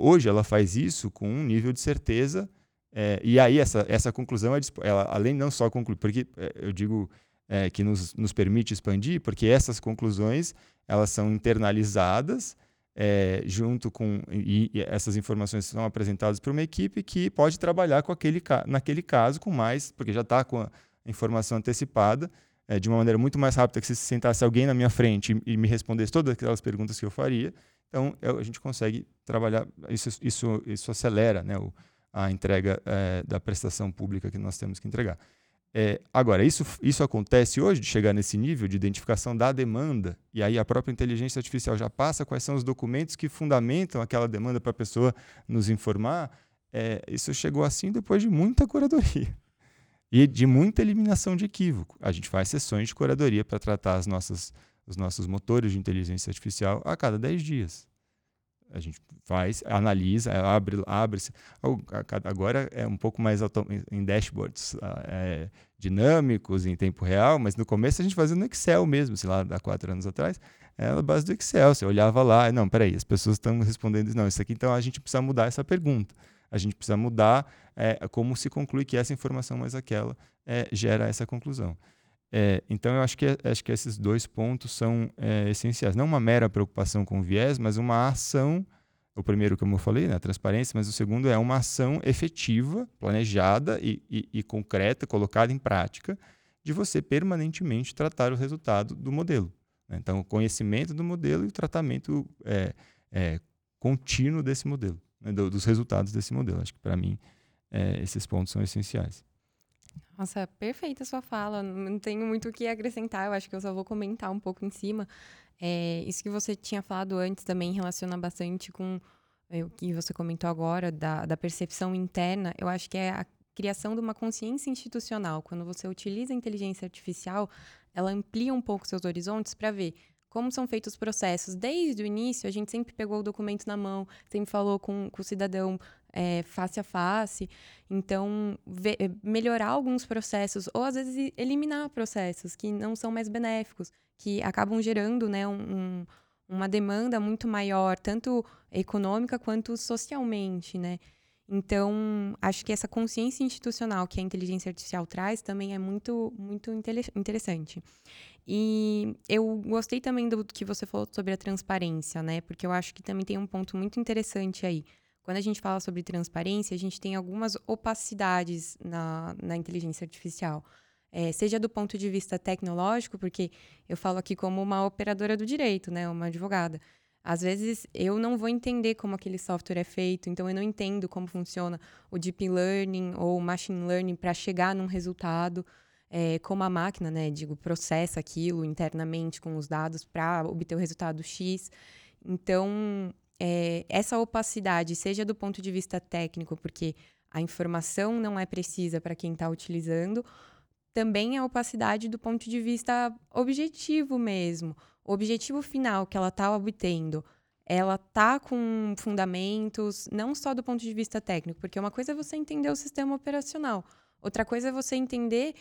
Hoje ela faz isso com um nível de certeza, é, e aí essa, essa conclusão, é, ela, além não só concluir, porque é, eu digo é, que nos, nos permite expandir, porque essas conclusões elas são internalizadas é, junto com e, e, essas informações são apresentadas para uma equipe que pode trabalhar com aquele naquele caso com mais, porque já está com a informação antecipada é, de uma maneira muito mais rápida que se sentasse alguém na minha frente e, e me respondesse todas aquelas perguntas que eu faria. Então, eu, a gente consegue trabalhar, isso, isso, isso acelera né, o, a entrega é, da prestação pública que nós temos que entregar. É, agora, isso, isso acontece hoje, de chegar nesse nível de identificação da demanda, e aí a própria inteligência artificial já passa quais são os documentos que fundamentam aquela demanda para a pessoa nos informar. É, isso chegou assim depois de muita curadoria e de muita eliminação de equívoco. A gente faz sessões de curadoria para tratar as nossas os nossos motores de inteligência artificial a cada 10 dias. A gente faz, analisa, abre, abre-se. Agora é um pouco mais em dashboards ah, é, dinâmicos, em tempo real, mas no começo a gente fazia no Excel mesmo, sei lá, há quatro anos atrás, era a base do Excel. Você olhava lá, não, peraí, as pessoas estão respondendo, não, isso aqui, então a gente precisa mudar essa pergunta. A gente precisa mudar é, como se conclui que essa informação mais aquela é, gera essa conclusão. É, então, eu acho que, acho que esses dois pontos são é, essenciais. Não uma mera preocupação com viés, mas uma ação. O primeiro, como eu falei, né, a transparência, mas o segundo é uma ação efetiva, planejada e, e, e concreta, colocada em prática, de você permanentemente tratar o resultado do modelo. Né? Então, o conhecimento do modelo e o tratamento é, é, contínuo desse modelo, né? do, dos resultados desse modelo. Acho que, para mim, é, esses pontos são essenciais. Nossa, perfeita sua fala. Não tenho muito o que acrescentar. Eu acho que eu só vou comentar um pouco em cima. É, isso que você tinha falado antes também relaciona bastante com é, o que você comentou agora, da, da percepção interna. Eu acho que é a criação de uma consciência institucional. Quando você utiliza a inteligência artificial, ela amplia um pouco seus horizontes para ver como são feitos os processos. Desde o início, a gente sempre pegou o documento na mão, sempre falou com, com o cidadão é, face a face. Então, eh, melhorar alguns processos, ou às vezes eliminar processos que não são mais benéficos, que acabam gerando né, um, uma demanda muito maior, tanto econômica quanto socialmente, né? Então, acho que essa consciência institucional que a inteligência artificial traz também é muito, muito interessante. E eu gostei também do que você falou sobre a transparência, né? Porque eu acho que também tem um ponto muito interessante aí. Quando a gente fala sobre transparência, a gente tem algumas opacidades na, na inteligência artificial. É, seja do ponto de vista tecnológico, porque eu falo aqui como uma operadora do direito, né? Uma advogada. Às vezes eu não vou entender como aquele software é feito, então eu não entendo como funciona o deep learning ou o machine learning para chegar num resultado, é, como a máquina, né, digo, processa aquilo internamente com os dados para obter o resultado X. Então, é, essa opacidade, seja do ponto de vista técnico, porque a informação não é precisa para quem está utilizando, também a opacidade do ponto de vista objetivo mesmo. O objetivo final que ela está obtendo, ela tá com fundamentos, não só do ponto de vista técnico, porque uma coisa é você entender o sistema operacional, outra coisa é você entender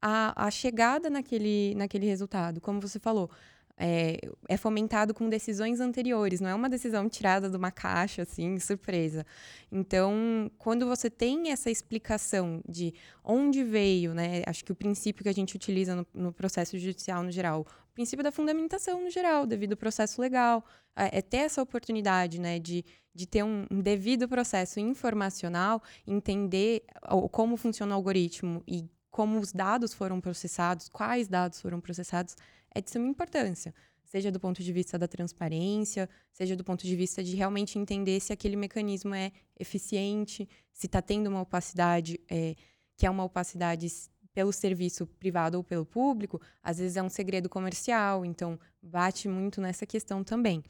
a, a chegada naquele, naquele resultado, como você falou é, é, fomentado com decisões anteriores, não é uma decisão tirada de uma caixa, assim, surpresa. Então, quando você tem essa explicação de onde veio, né, acho que o princípio que a gente utiliza no, no processo judicial no geral, o princípio da fundamentação no geral, devido ao processo legal, é, é ter essa oportunidade, né, de, de ter um, um devido processo informacional, entender como funciona o algoritmo e como os dados foram processados, quais dados foram processados, é de suma importância. Seja do ponto de vista da transparência, seja do ponto de vista de realmente entender se aquele mecanismo é eficiente, se está tendo uma opacidade, é, que é uma opacidade pelo serviço privado ou pelo público, às vezes é um segredo comercial, então bate muito nessa questão também.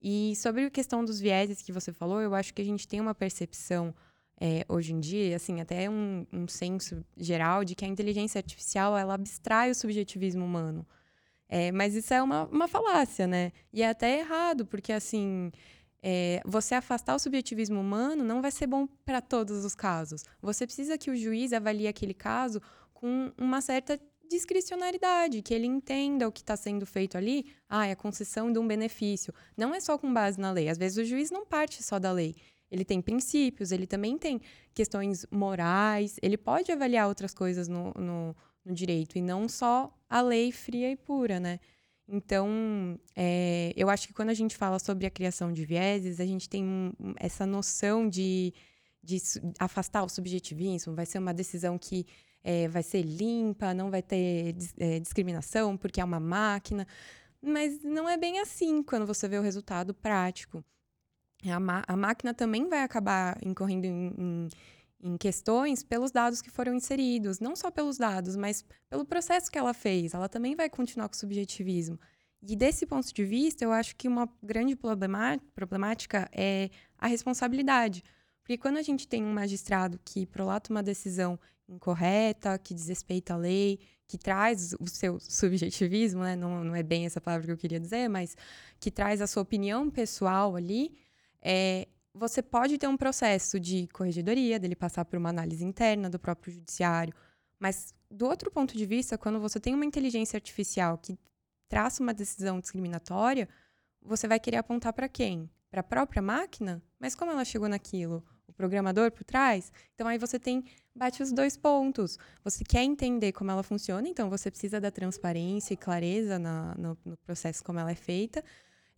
E sobre a questão dos vieses que você falou, eu acho que a gente tem uma percepção é, hoje em dia, assim, até um, um senso geral de que a inteligência artificial ela abstrai o subjetivismo humano. É, mas isso é uma, uma falácia, né? E é até errado, porque assim. É, você afastar o subjetivismo humano não vai ser bom para todos os casos. Você precisa que o juiz avalie aquele caso com uma certa discricionariedade, que ele entenda o que está sendo feito ali, ah, é a concessão de um benefício. Não é só com base na lei. Às vezes o juiz não parte só da lei. Ele tem princípios, ele também tem questões morais, ele pode avaliar outras coisas no, no, no direito, e não só a lei fria e pura, né? Então, é, eu acho que quando a gente fala sobre a criação de vieses, a gente tem essa noção de, de afastar o subjetivismo, vai ser uma decisão que é, vai ser limpa, não vai ter é, discriminação porque é uma máquina. Mas não é bem assim quando você vê o resultado prático. A, a máquina também vai acabar incorrendo em, em em questões pelos dados que foram inseridos, não só pelos dados, mas pelo processo que ela fez. Ela também vai continuar com o subjetivismo. E desse ponto de vista, eu acho que uma grande problemática é a responsabilidade. Porque quando a gente tem um magistrado que prolata uma decisão incorreta, que desrespeita a lei, que traz o seu subjetivismo, né? não, não é bem essa palavra que eu queria dizer, mas que traz a sua opinião pessoal ali, é, você pode ter um processo de corregedoria, dele passar por uma análise interna do próprio judiciário, mas do outro ponto de vista, quando você tem uma inteligência artificial que traça uma decisão discriminatória, você vai querer apontar para quem? Para a própria máquina? Mas como ela chegou naquilo? O programador por trás? Então aí você tem bate os dois pontos. Você quer entender como ela funciona, então você precisa da transparência e clareza na, no, no processo como ela é feita.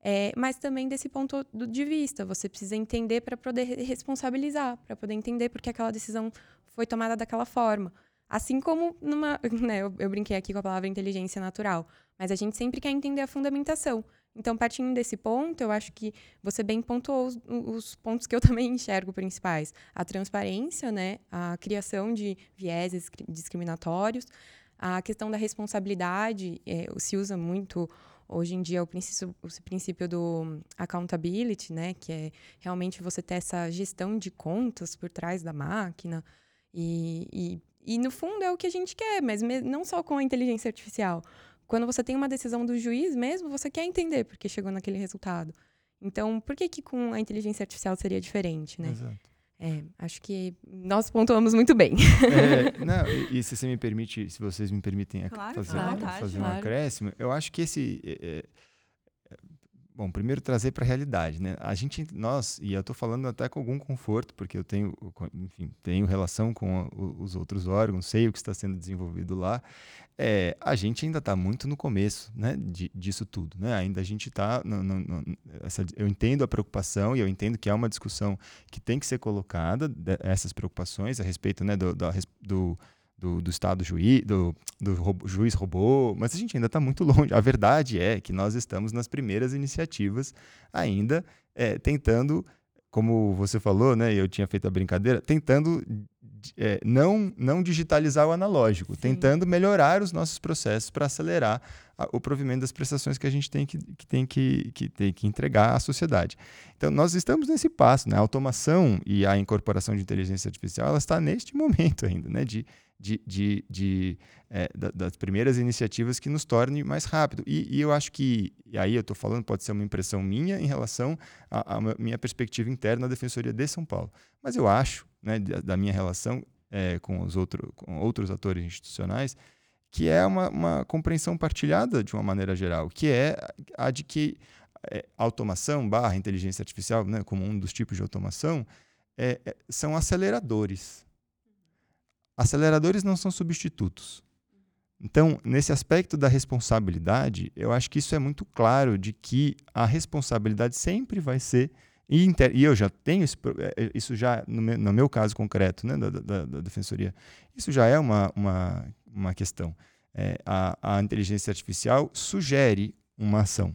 É, mas também desse ponto de vista, você precisa entender para poder responsabilizar, para poder entender porque aquela decisão foi tomada daquela forma. Assim como numa. Né, eu, eu brinquei aqui com a palavra inteligência natural, mas a gente sempre quer entender a fundamentação. Então, partindo desse ponto, eu acho que você bem pontuou os, os, pontos que eu também enxergo principais. A transparência, né? a criação de vieses discriminatórios, a questão da responsabilidade, é, se usa muito hoje em dia o princípio, o princípio do accountability, né? que é realmente você ter essa gestão de contas por trás da máquina. E, e, e no fundo é o que a gente quer, mas não só com a inteligência artificial quando você tem uma decisão do juiz mesmo, você quer entender por que chegou naquele resultado. Então, por que, que com a inteligência artificial seria diferente, né? Exato. É, acho que nós pontuamos muito bem. É, não, e, e, se você me permite, se vocês me permitem claro, fazer, claro, fazer claro. um acréscimo, eu acho que esse. É, é bom, primeiro trazer para a realidade, né? A gente, nós, e eu estou falando até com algum conforto, porque eu tenho, enfim, tenho relação com os outros órgãos, sei o que está sendo desenvolvido lá. É, a gente ainda está muito no começo, né, de, disso tudo, né? Ainda a gente está, eu entendo a preocupação e eu entendo que é uma discussão que tem que ser colocada essas preocupações a respeito, né, do, do, do do, do Estado juiz, do, do juiz robô, mas a gente ainda está muito longe. A verdade é que nós estamos nas primeiras iniciativas, ainda é, tentando, como você falou, né, eu tinha feito a brincadeira, tentando é, não, não digitalizar o analógico, Sim. tentando melhorar os nossos processos para acelerar a, o provimento das prestações que a gente tem que, que, tem que, que, tem que entregar à sociedade. Então, nós estamos nesse passo, né? A automação e a incorporação de inteligência artificial, ela está neste momento ainda, né? De, de, de, de é, das primeiras iniciativas que nos tornem mais rápido. E, e eu acho que, aí eu estou falando, pode ser uma impressão minha em relação à, minha perspectiva interna na Defensoria de São Paulo. Mas eu acho, né, da, da minha relação é, com, os outro, com outros atores institucionais, que é uma, uma compreensão partilhada de uma maneira geral, que é a de que é, automação barra inteligência artificial, né, como um dos tipos de automação, é, é são aceleradores aceleradores não são substitutos. Então, nesse aspecto da responsabilidade, eu acho que isso é muito claro de que a responsabilidade sempre vai ser e, inter, e eu já tenho isso, é, é, isso já no meu, no meu caso concreto, né, da, da, da, defensoria, isso já é uma, uma, uma questão. É, a, a inteligência artificial sugere uma ação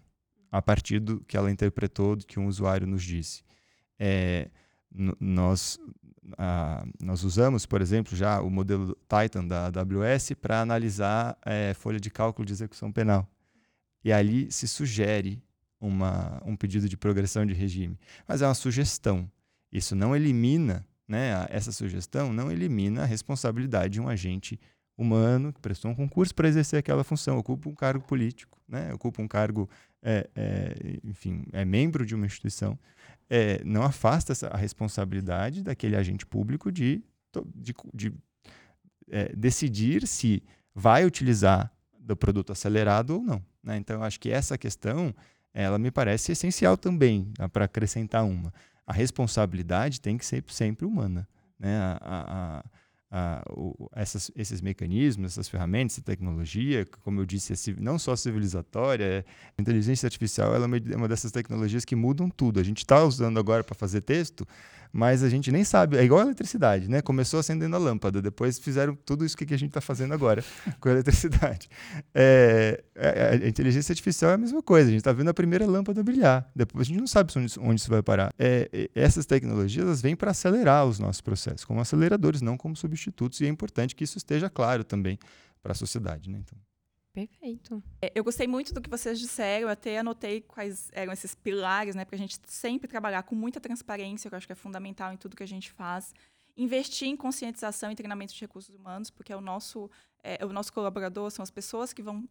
a partir do que ela interpretou, do que um usuário nos disse. É, nós nós usamos, por exemplo, já o modelo Titan da AWS para analisar é, folha de cálculo de execução penal. E ali se sugere uma, um pedido de progressão de regime. Mas é uma sugestão. Isso não elimina, né, essa sugestão não elimina a responsabilidade de um agente humano que prestou um concurso para exercer aquela função, ocupa um cargo político, né, ocupa um cargo, é, é, enfim, é membro de uma instituição é, não afasta a responsabilidade daquele agente público de, de, de é, decidir se vai utilizar do produto acelerado ou não. Né? Então, eu acho que essa questão ela me parece essencial também, né, para acrescentar uma. A responsabilidade tem que ser sempre humana. Né? A, a, a, o, essas, esses mecanismos, essas ferramentas, essa tecnologia, como eu disse, é, não só civilizatória, é, a inteligência artificial ela é uma dessas tecnologias que mudam tudo. A gente está usando agora para fazer texto, mas a gente nem sabe. É igual a eletricidade, né? Começou acendendo a lâmpada, depois fizeram tudo isso que a gente está fazendo agora com a eletricidade. É, é, a inteligência artificial é a mesma coisa. A gente está vendo a primeira lâmpada brilhar. Depois a gente não sabe onde, isso vai parar. É, essas tecnologias elas vêm para acelerar os nossos processos, como aceleradores, não como substitutos. E é importante que isso esteja claro também para a sociedade, né? Então. Perfeito. É, eu gostei muito do que vocês disseram, eu até anotei quais eram esses pilares, né? Para a gente sempre trabalhar com muita transparência, que eu acho que é fundamental em tudo que a gente faz. Investir em conscientização e treinamento de recursos humanos, porque é o nosso, é, é o nosso colaborador, são as pessoas que vão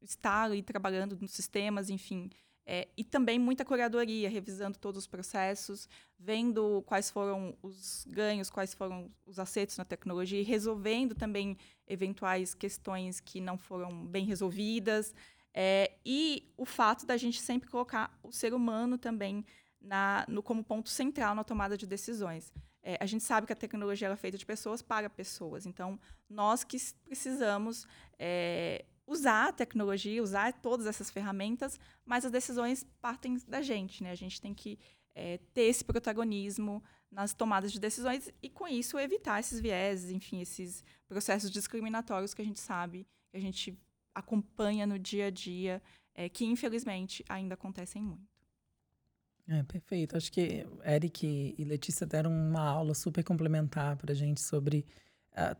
estar ali trabalhando nos sistemas, enfim, é, e também muita curadoria, revisando todos os processos, vendo quais foram os ganhos, quais foram os acertos na tecnologia, e resolvendo também eventuais questões que não foram bem resolvidas. É, e o fato da gente sempre colocar o ser humano também na, no, como ponto central na tomada de decisões. é, a gente sabe que a tecnologia é feita de pessoas para pessoas. Então, nós que precisamos é, usar a tecnologia, usar todas essas ferramentas, mas as decisões partem da gente, né? A gente tem que é, ter esse protagonismo nas tomadas de decisões e, com isso, evitar esses vieses, enfim, esses processos discriminatórios que a gente sabe, que a gente acompanha no dia a dia, é, que, infelizmente, ainda acontecem muito. É, perfeito. Acho que Eric e Letícia deram uma aula super complementar para a gente sobre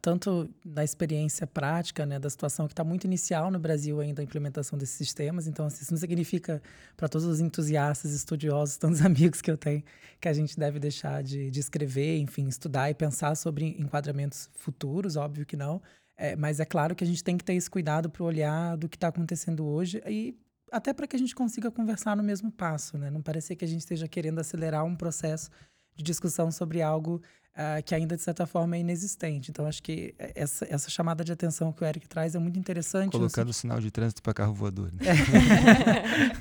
tanto da experiência prática, né, da situação que está muito inicial no Brasil ainda a implementação desses sistemas. Então, assim, isso não significa para todos os entusiastas, estudiosos, tantos amigos que eu tenho, que a gente deve deixar de, de escrever, enfim, estudar e pensar sobre enquadramentos futuros, óbvio que não. É, mas é claro que a gente tem que ter esse cuidado para olhar do que está acontecendo hoje e até para que a gente consiga conversar no mesmo passo, né? Não parecer que a gente esteja querendo acelerar um processo de discussão sobre algo uh, que ainda, de certa forma, é inexistente. Então, acho que essa, essa chamada de atenção que o Eric traz é muito interessante. Colocando o sinal de trânsito para carro voador. Né?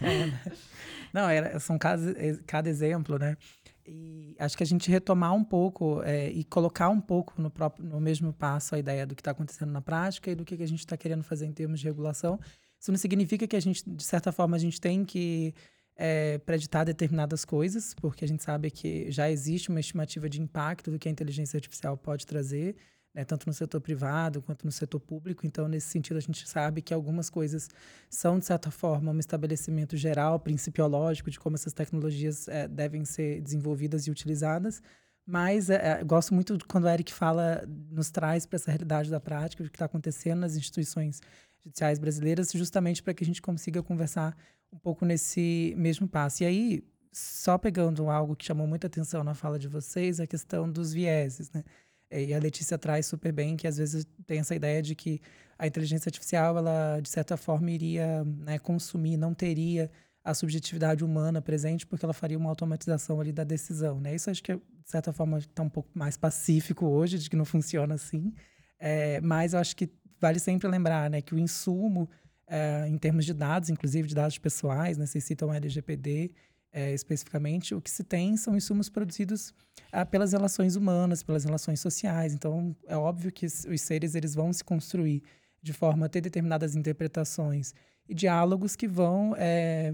é? Não, era, são cada, cada exemplo, né? E acho que a gente retomar um pouco é, e colocar um pouco no, próprio, no mesmo passo a ideia do que está acontecendo na prática e do que, que a gente está querendo fazer em termos de regulação isso não significa que a gente, de certa forma, a gente tem que é, preditar determinadas coisas, porque a gente sabe que já existe uma estimativa de impacto do que a inteligência artificial pode trazer, né, tanto no setor privado quanto no setor público. Então, nesse sentido, a gente sabe que algumas coisas são, de certa forma, um estabelecimento geral, principiológico de como essas tecnologias é, devem ser desenvolvidas e utilizadas. Mas é, é gosto muito quando o Eric fala, nos traz para essa realidade da prática, do que está acontecendo nas instituições judiciais brasileiras, justamente para que a gente consiga conversar um pouco nesse mesmo passo. E aí, só pegando algo que chamou muita atenção na fala de vocês, a questão dos vieses, né? E a Letícia traz super bem que às vezes tem essa ideia de que a inteligência artificial, ela de certa forma iria né, consumir, não teria a subjetividade humana presente, porque ela faria uma automatização ali da decisão, né? Isso acho que de certa forma está um pouco mais pacífico hoje, de que não funciona assim. É, mas eu acho que vale sempre lembrar né, que o insumo, é, em termos de dados, inclusive de dados pessoais, né, citam o LGPD é, especificamente, o que se tem são insumos produzidos é, pelas relações humanas, pelas relações sociais. Então, é óbvio que os seres eles vão se construir de forma a ter determinadas interpretações e diálogos que vão é,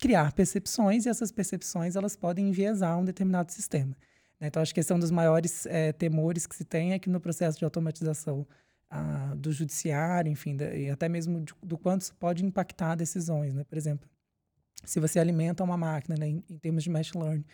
criar percepções, e essas percepções elas podem enviesar um determinado sistema. Né. Então, acho que esse é um dos maiores é, temores que se tem é que no processo de automatização do judiciário, enfim, da, e até mesmo de, do quanto isso pode impactar decisões, né? Por exemplo, se você alimenta uma máquina, né, em, em termos de machine learning,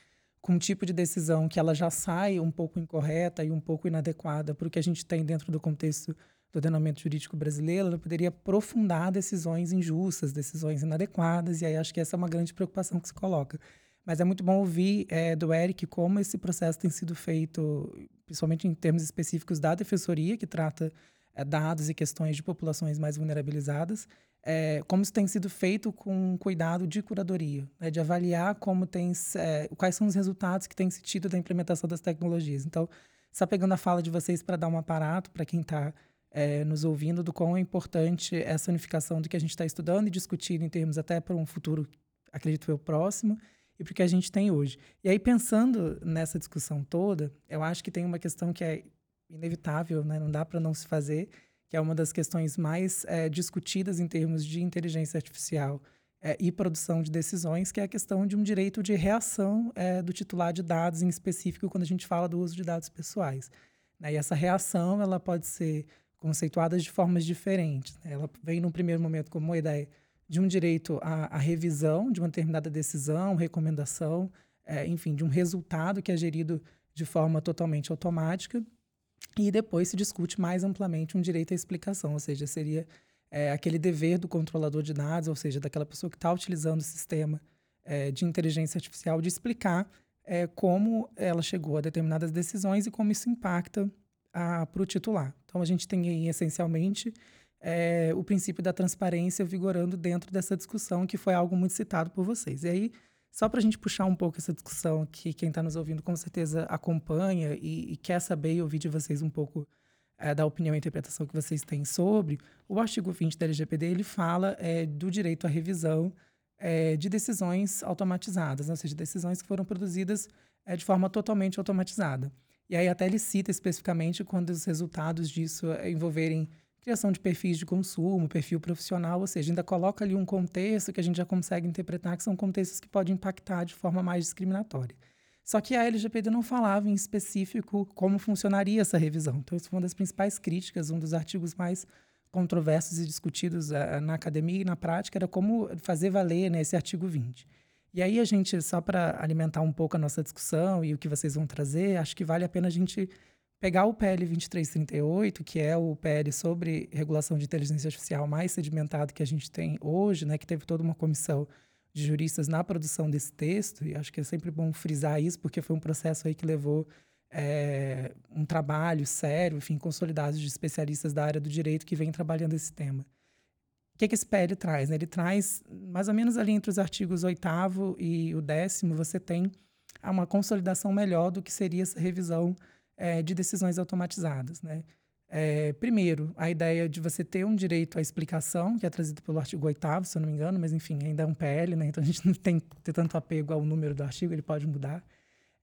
com um tipo de decisão que ela já sai um pouco incorreta e um pouco inadequada para o que a gente tem dentro do contexto do ordenamento jurídico brasileiro, ela poderia aprofundar decisões injustas, decisões inadequadas, e aí acho que essa é uma grande preocupação que se coloca. Mas é muito bom ouvir é, do Eric como esse processo tem sido feito, principalmente em termos específicos da defensoria, que trata é, dados e questões de populações mais vulnerabilizadas, é, como isso tem sido feito com cuidado de curadoria, né, de avaliar como tem, é, quais são os resultados que tem se tido da implementação das tecnologias. Então, só pegando a fala de vocês para dar um aparato para quem está é, nos ouvindo do quão é importante essa unificação do que a gente está estudando e discutindo em termos até para um futuro, acredito eu, próximo, e para o que a gente tem hoje. E aí, pensando nessa discussão toda, eu acho que tem uma questão que é inevitável, né? não dá para não se fazer, que é uma das questões mais é, discutidas em termos de inteligência artificial é, e produção de decisões, que é a questão de um direito de reação é, do titular de dados, em específico quando a gente fala do uso de dados pessoais. Né? E essa reação ela pode ser conceituada de formas diferentes. Né? Ela vem, num primeiro momento, como uma ideia de um direito à, à revisão de uma determinada decisão, recomendação, enfim, de um resultado que é gerido de forma totalmente automática e depois se discute mais amplamente um direito à explicação, ou seja, seria é, aquele dever do controlador de dados, ou seja, daquela pessoa que está utilizando o sistema é, de inteligência artificial, de explicar é, como ela chegou a determinadas decisões e como isso impacta para o titular. Então, a gente tem aí, essencialmente, é, o princípio da transparência vigorando dentro dessa discussão, que foi algo muito citado por vocês. E aí, só para a gente puxar um pouco essa discussão que quem está nos ouvindo com certeza acompanha e, e, quer saber e ouvir de vocês um pouco é, da opinião e interpretação que vocês têm sobre, o artigo 20 da LGPD ele fala é, do direito à revisão é, de decisões automatizadas, ou seja, decisões que foram produzidas de forma totalmente automatizada. E aí até ele cita especificamente quando os resultados disso envolverem criação de perfis de consumo, perfil profissional, ou seja, ainda coloca ali um contexto que a gente já consegue interpretar que são contextos que podem impactar de forma mais discriminatória. Só que a LGPD não falava em específico como funcionaria essa revisão. Então, isso foi uma das principais críticas, um dos artigos mais controversos e discutidos uh, na academia e na prática era como fazer valer né, esse artigo 20. E aí a gente, só para alimentar um pouco a nossa discussão e o que vocês vão trazer, acho que vale a pena a gente pegar o PL 2338, que é o PL sobre regulação de inteligência artificial mais sedimentado que a gente tem hoje, né, que teve toda uma comissão de juristas na produção desse texto, e acho que é sempre bom frisar isso, porque foi um processo aí que levou é, um trabalho sério, enfim, consolidado de especialistas da área do direito que vem trabalhando esse tema. O que, que esse PL traz? Ele traz, mais ou menos ali entre os artigos 8 e o décimo, você tem uma consolidação melhor do que seria essa revisão é, de decisões automatizadas. Né? É, primeiro, a ideia de você ter um direito à explicação, que é trazido pelo artigo 8 se eu não me engano, mas enfim, ainda é um PL, né? então a gente não tem que ter tanto apego ao número do artigo, ele pode mudar.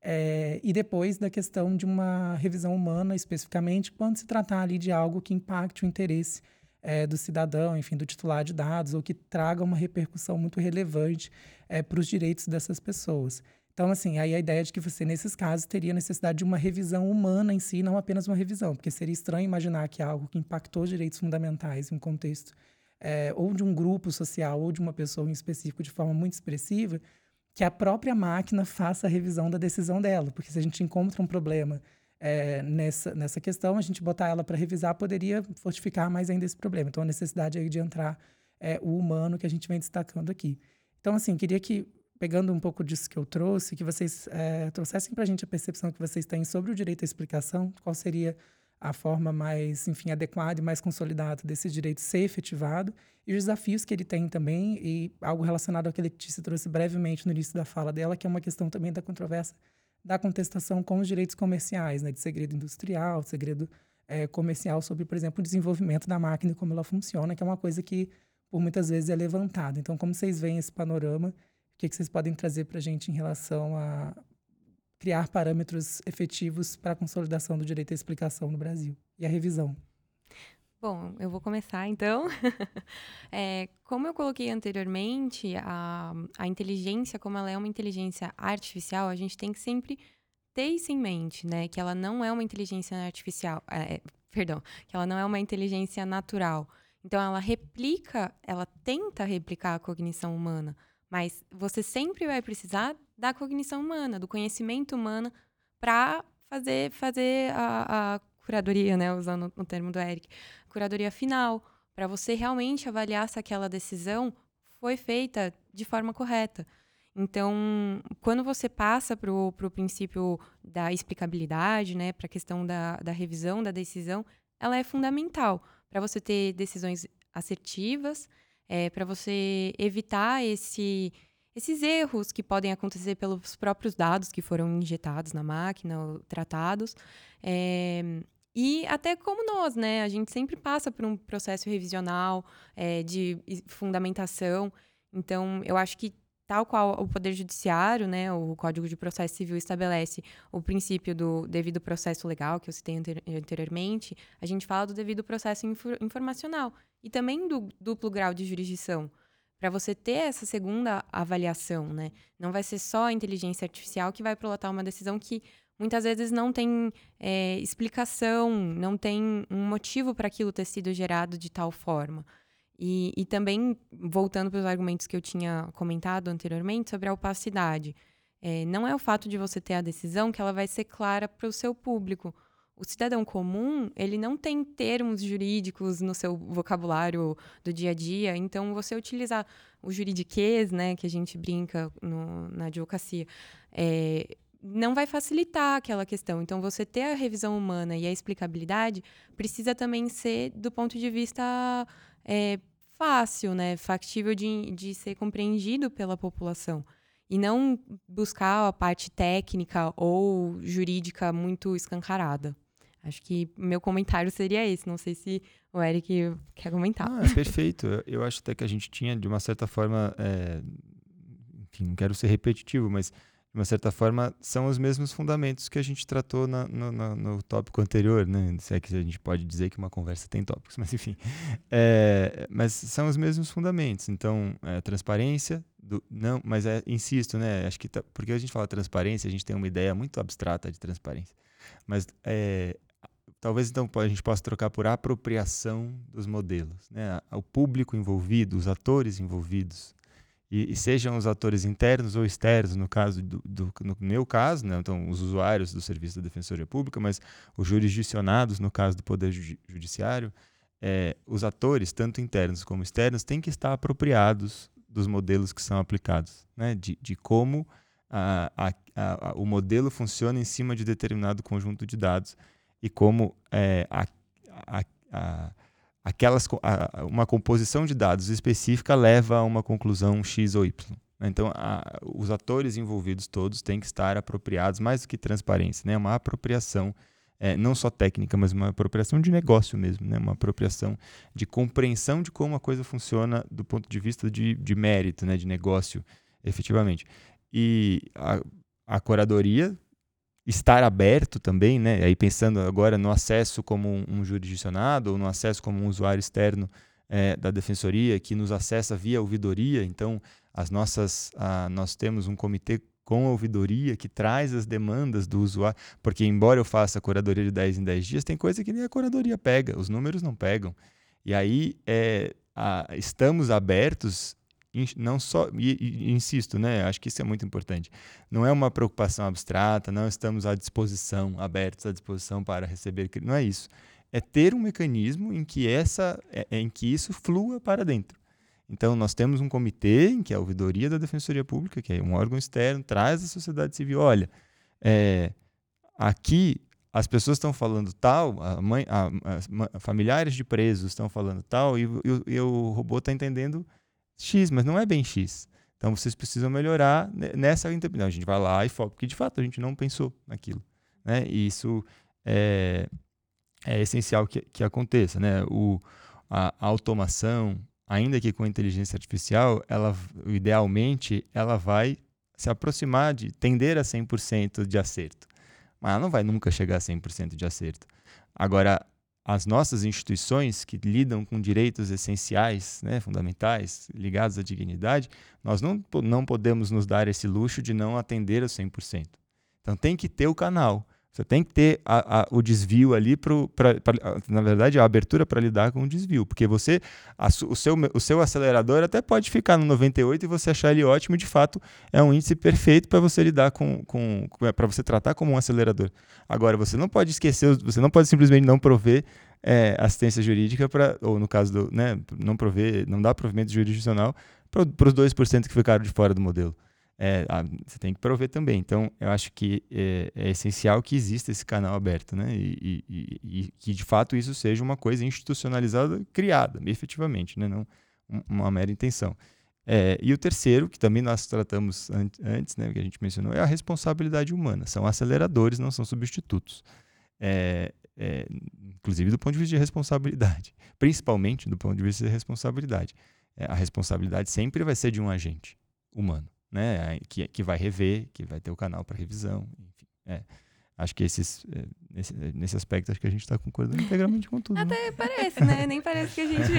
É, e depois da questão de uma revisão humana, especificamente, quando se tratar ali de algo que impacte o interesse é, do cidadão, enfim, do titular de dados, ou que traga uma repercussão muito relevante é, para os direitos dessas pessoas. Então, assim, aí a ideia de que você, nesses casos, teria necessidade de uma revisão humana em si, não apenas uma revisão, porque seria estranho imaginar que algo que impactou direitos fundamentais em um contexto é, ou de um grupo social ou de uma pessoa em específico de forma muito expressiva, que a própria máquina faça a revisão da decisão dela, porque se a gente encontra um problema é, nessa, nessa questão, a gente botar ela para revisar poderia fortificar mais ainda esse problema. Então, a necessidade aí de entrar é, o humano que a gente vem destacando aqui. Então, assim, queria que pegando um pouco disso que eu trouxe, que vocês é, trouxessem para a gente a percepção que vocês têm sobre o direito à explicação, qual seria a forma mais, enfim, adequada e mais consolidada desse direito ser efetivado e os desafios que ele tem também e algo relacionado ao que Letícia trouxe brevemente no início da fala dela, que é uma questão também da controvérsia da contestação com os direitos comerciais, né, de segredo industrial, segredo é, comercial sobre, por exemplo, o desenvolvimento da máquina e como ela funciona, que é uma coisa que por muitas vezes é levantada. Então, como vocês veem esse panorama o que, que vocês podem trazer para a gente em relação a criar parâmetros efetivos para a consolidação do direito à explicação no Brasil e a revisão? Bom, eu vou começar então. é, como eu coloquei anteriormente, a, a inteligência, como ela é uma inteligência artificial, a gente tem que sempre ter isso em mente, né? Que ela não é uma inteligência artificial, é, perdão, que ela não é uma inteligência natural. Então, ela replica, ela tenta replicar a cognição humana. Mas você sempre vai precisar da cognição humana, do conhecimento humano, para fazer, fazer a, a, curadoria, né? Usando o termo do Eric, curadoria final, para você realmente avaliar se aquela decisão foi feita de forma correta. Então, quando você passa para o princípio da explicabilidade, né, para a questão da, da revisão da decisão, ela é fundamental para você ter decisões assertivas é, para você evitar esse, esses erros que podem acontecer pelos próprios dados que foram injetados na máquina, ou tratados. É, e até como nós, né? A gente sempre passa por um processo revisional é, de fundamentação. Então, eu acho que tal qual o Poder Judiciário, né, o Código de Processo Civil estabelece o princípio do devido processo legal, que eu citei anteriormente, a gente fala do devido processo informacional e também do duplo grau de jurisdição. Para você ter essa segunda avaliação, né? Não vai ser só a inteligência artificial que vai pilotar uma decisão que muitas vezes não tem é, explicação, não tem um motivo para aquilo ter sido gerado de tal forma. E, e também, voltando para os argumentos que eu tinha comentado anteriormente sobre a opacidade, é, não é o fato de você ter a decisão que ela vai ser clara para o seu público. O cidadão comum, ele não tem termos jurídicos no seu vocabulário do dia a dia, então você utilizar o juridiquês, né, que a gente brinca no, na advocacia, é, não vai facilitar aquela questão. Então, você ter a revisão humana e a explicabilidade precisa também ser do ponto de vista é, fácil, né, factível de, de ser compreendido pela população. E não buscar a parte técnica ou jurídica muito escancarada. Acho que meu comentário seria esse. Não sei se o Eric quer comentar. Ah, é perfeito. Eu, acho até que a gente tinha, de uma certa forma, é, enfim, não quero ser repetitivo, mas de uma certa forma, são os mesmos fundamentos que a gente tratou na, no, no, no, tópico anterior, né? Se é que a gente pode dizer que uma conversa tem tópicos, mas enfim. É, mas são os mesmos fundamentos. Então, é, transparência, do, não, mas é, insisto, né? Acho que tá, porque a gente fala transparência, a gente tem uma ideia muito abstrata de transparência. Mas é, talvez então a gente possa trocar por apropriação dos modelos, né? O público envolvido, os atores envolvidos e, e, sejam os atores internos ou externos, no caso do, do no meu caso, né? então os usuários do serviço da Defensoria Pública, mas os jurisdicionados, no caso do Poder Judiciário, é, os atores, tanto internos como externos, têm que estar apropriados dos modelos que são aplicados, né? de, de como a, a, a, o modelo funciona em cima de determinado conjunto de dados e como é, a, aquelas, a, uma composição de dados específica leva a uma conclusão X ou Y. Né? Então, a, os atores envolvidos todos têm que estar apropriados, mais do que transparência, né? uma apropriação, é, não só técnica, mas uma apropriação de negócio mesmo, né? uma apropriação de compreensão de como a coisa funciona do ponto de vista de, de mérito, né? de negócio, efetivamente. E a, a curadoria estar aberto também, né? Aí pensando agora no acesso como um, jurisdicionado ou no acesso como um usuário externo é, da defensoria que nos acessa via ouvidoria. Então, as nossas, a, nós temos um comitê com a ouvidoria que traz as demandas do usuário, porque embora eu faça a curadoria de 10 em 10 dias, tem coisa que nem a curadoria pega, os números não pegam. E aí é, a, estamos abertos não só e, e, insisto, né? Acho que isso é muito importante. Não é uma preocupação abstrata, não estamos à disposição, abertos à disposição para receber, não é isso. É ter um mecanismo em que essa, é, é, em que isso flua para dentro. Então nós temos um comitê em que a ouvidoria da Defensoria Pública, que é um órgão externo, traz a sociedade civil, olha, é, aqui as pessoas estão falando tal, a mãe, a, a, familiares de presos estão falando tal, e, e, e o robô está entendendo X, mas não é bem X. Então vocês precisam melhorar nessa interpretação. A gente vai lá e foca, porque de fato a gente não pensou naquilo. Né? E isso é, é essencial que, que aconteça. Né? O, a, a automação, ainda que com inteligência artificial, ela idealmente ela vai se aproximar de tender a 100% de acerto. Mas ela não vai nunca chegar a 100% de acerto. Agora, as nossas instituições que lidam com direitos essenciais, né, fundamentais, ligados à dignidade, nós não, não podemos nos dar esse luxo de não atender a 100%. Então tem que ter o canal. Você tem que ter a, a, o desvio ali, pra, na verdade, a abertura para lidar com o desvio. Porque você, a, o, seu, o seu acelerador até pode ficar no 98 e você achar ele ótimo, de fato, é um índice perfeito para você lidar com, com, com para você tratar como um acelerador. Agora, você não pode esquecer, você não pode simplesmente não prover é, assistência jurídica para, ou no caso do, né, não prover, não dar provimento jurisdicional para os 2% que ficaram de fora do modelo é, você tem que prover também. Então, eu acho que é, é essencial que exista esse canal aberto, né? E, e, e, que, de fato, isso seja uma coisa institucionalizada, criada, efetivamente, né? Não uma mera intenção. É, e o terceiro, que também nós tratamos an antes, né, que a gente mencionou, é a responsabilidade humana. São aceleradores, não são substitutos. É, é, inclusive do ponto de vista de responsabilidade, principalmente do ponto de vista de responsabilidade. É, a responsabilidade sempre vai ser de um agente humano né? Que, que vai rever, que vai ter o canal para revisão, enfim. É. Acho que esses, é, nesse, nesse aspecto, acho que a gente está concordando integralmente com tudo. Né? Até né? parece, né? Nem parece que a gente.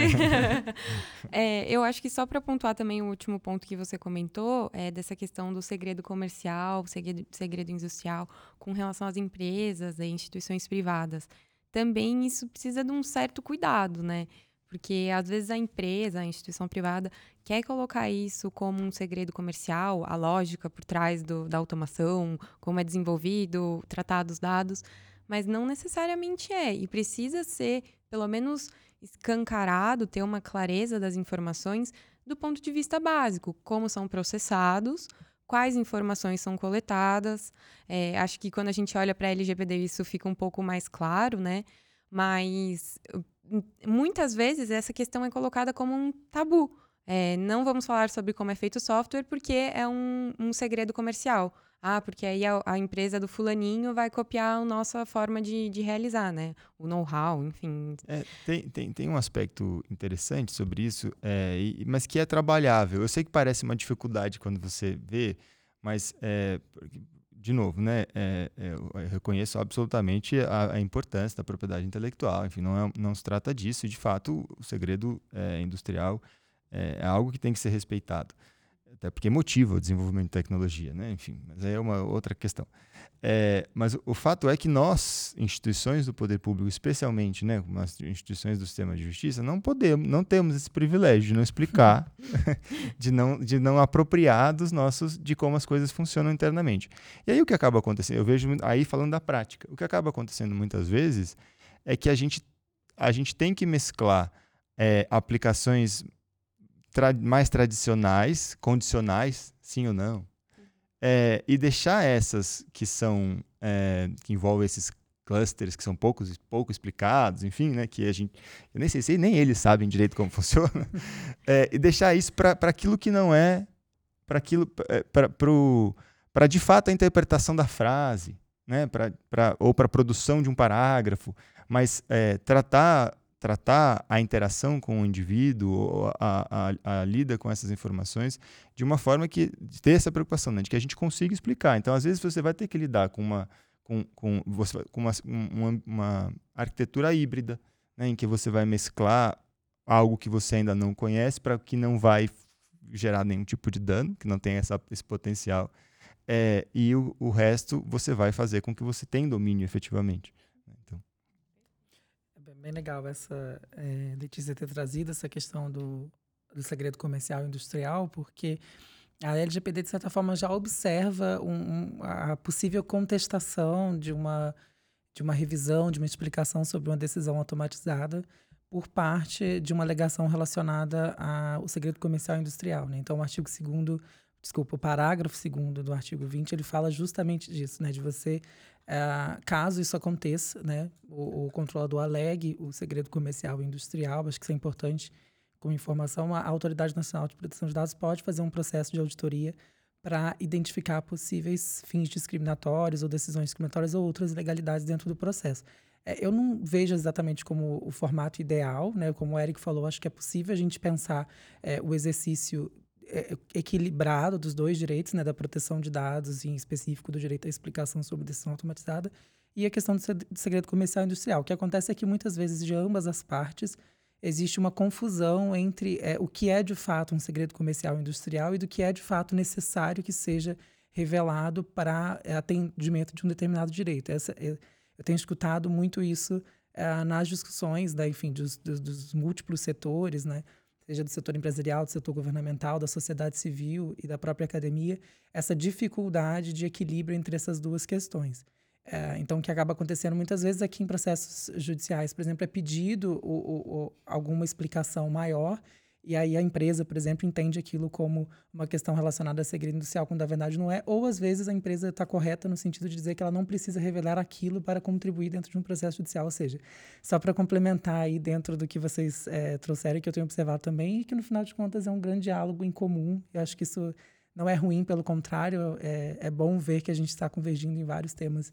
é, eu acho que só para pontuar também o último ponto que você comentou, é dessa questão do segredo comercial, segredo, segredo industrial, com relação às empresas e instituições privadas. Também isso precisa de um certo cuidado, né? Porque às vezes a empresa, a instituição privada, quer colocar isso como um segredo comercial, a lógica por trás do, da automação, como é desenvolvido, tratar dos dados, mas não necessariamente é. E precisa ser, pelo menos, escancarado, ter uma clareza das informações do ponto de vista básico, como são processados, quais informações são coletadas. É, acho que quando a gente olha para a LGPD isso fica um pouco mais claro, né? Mas muitas vezes essa questão é colocada como um tabu. É, não vamos falar sobre como é feito o software porque é um, um segredo comercial. Ah, porque aí a, a, empresa do fulaninho vai copiar a nossa forma de, de realizar, né? O know-how, enfim. É, tem, tem, tem um aspecto interessante sobre isso, é, e, mas que é trabalhável. Eu sei que parece uma dificuldade quando você vê, Mas, é, de novo, né, é, é, eu reconheço absolutamente a, a, importância da propriedade intelectual. Enfim, não, é, não se trata disso. De fato, o segredo é, industrial é, é algo que tem que ser respeitado até porque motiva o desenvolvimento de tecnologia, né? Enfim, mas aí é uma outra questão. É, mas o fato é que nós, instituições do poder público, especialmente, né, as instituições do sistema de justiça, não podemos, não temos esse privilégio de não explicar, de não, de não apropriar dos nossos, de como as coisas funcionam internamente. E aí o que acaba acontecendo, eu vejo aí falando da prática, o que acaba acontecendo muitas vezes é que a gente, a gente tem que mesclar é, aplicações tra mais tradicionais, condicionais, sim ou não, é, e deixar essas que são é, que envolvem esses clusters que são poucos, pouco explicados, enfim, né, que a gente, eu nem sei se nem eles sabem direito como funciona, é, e deixar isso para aquilo que não é, para aquilo, para de fato a interpretação da frase, né, pra, pra, ou para a produção de um parágrafo, mas é, tratar tratar a interação com o indivíduo, a, a, a, lida com essas informações, de uma forma que ter essa preocupação, né, de que a gente consiga explicar. Então, às vezes, você vai ter que lidar com uma, com, com, você, com uma, uma, uma arquitetura híbrida, né, em que você vai mesclar algo que você ainda não conhece para que não vai gerar nenhum tipo de dano, que não tem essa, esse potencial. É, e o, o resto você vai fazer com que você tenha domínio efetivamente bem legal essa é, Letícia ter trazido essa questão do, do segredo comercial industrial, porque a LGPD, de certa forma, já observa um, um, a possível contestação de uma, de uma revisão, de uma explicação sobre uma decisão automatizada por parte de uma alegação relacionada ao segredo comercial industrial. Né? Então, o artigo 2 desculpa, o parágrafo 2 do artigo 20, ele fala justamente disso, né? De você Uh, caso isso aconteça, né, o, o, controlador alegue o segredo comercial e industrial, acho que isso é importante como informação, a Autoridade Nacional de Proteção de Dados pode fazer um processo de auditoria para identificar possíveis fins discriminatórios ou decisões discriminatórias ou outras ilegalidades dentro do processo. É, eu não vejo exatamente como o formato ideal, né? Como o Eric falou, acho que é possível a gente pensar é, o exercício equilibrado dos dois direitos, né, da proteção de dados, em específico do direito à explicação sobre decisão automatizada, e a questão do segredo comercial e industrial. O que acontece é que muitas vezes de ambas as partes existe uma confusão entre é, o que é de fato um segredo comercial e industrial e do que é de fato necessário que seja revelado para é, atendimento de um determinado direito. Essa, é, eu tenho escutado muito isso é, nas discussões, da, enfim, dos, dos, dos múltiplos setores, né? Seja do setor empresarial, do setor governamental, da sociedade civil e da própria academia, essa dificuldade de equilíbrio entre essas duas questões. É, então, o que acaba acontecendo muitas vezes aqui em processos judiciais, por exemplo, é pedido o, o, o, alguma explicação maior e aí a empresa, por exemplo, entende aquilo como uma questão relacionada a segredo industrial, quando na verdade não é. Ou às vezes a empresa está correta no sentido de dizer que ela não precisa revelar aquilo para contribuir dentro de um processo judicial. Ou seja, só para complementar aí dentro do que vocês é, trouxeram, que eu tenho observado também, e que no final de contas é um grande diálogo em comum. Eu acho que isso não é ruim, pelo contrário, é, é bom ver que a gente está convergindo em vários temas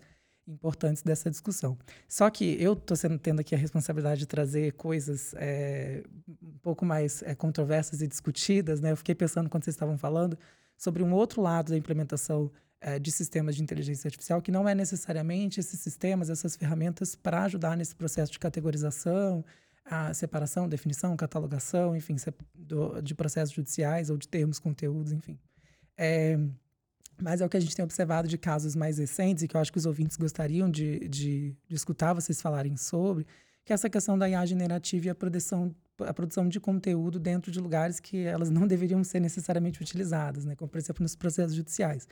importantes dessa discussão. Só que eu estou tendo aqui a responsabilidade de trazer coisas é, um pouco mais é, controversas e discutidas. Né? Eu fiquei pensando, quando vocês estavam falando, sobre um outro lado da implementação é, de sistemas de inteligência artificial, que não é necessariamente esses sistemas, essas ferramentas para ajudar nesse processo de categorização, a separação, definição, catalogação, enfim, do, de processos judiciais ou de termos, conteúdos, enfim. É, mas é o que a gente tem observado de casos mais recentes e que eu acho que os ouvintes gostariam de, de, de escutar vocês falarem sobre, que é essa questão da IA generativa e a produção, a produção de conteúdo dentro de lugares que elas não deveriam ser necessariamente utilizadas, né? como, por exemplo, nos processos judiciais.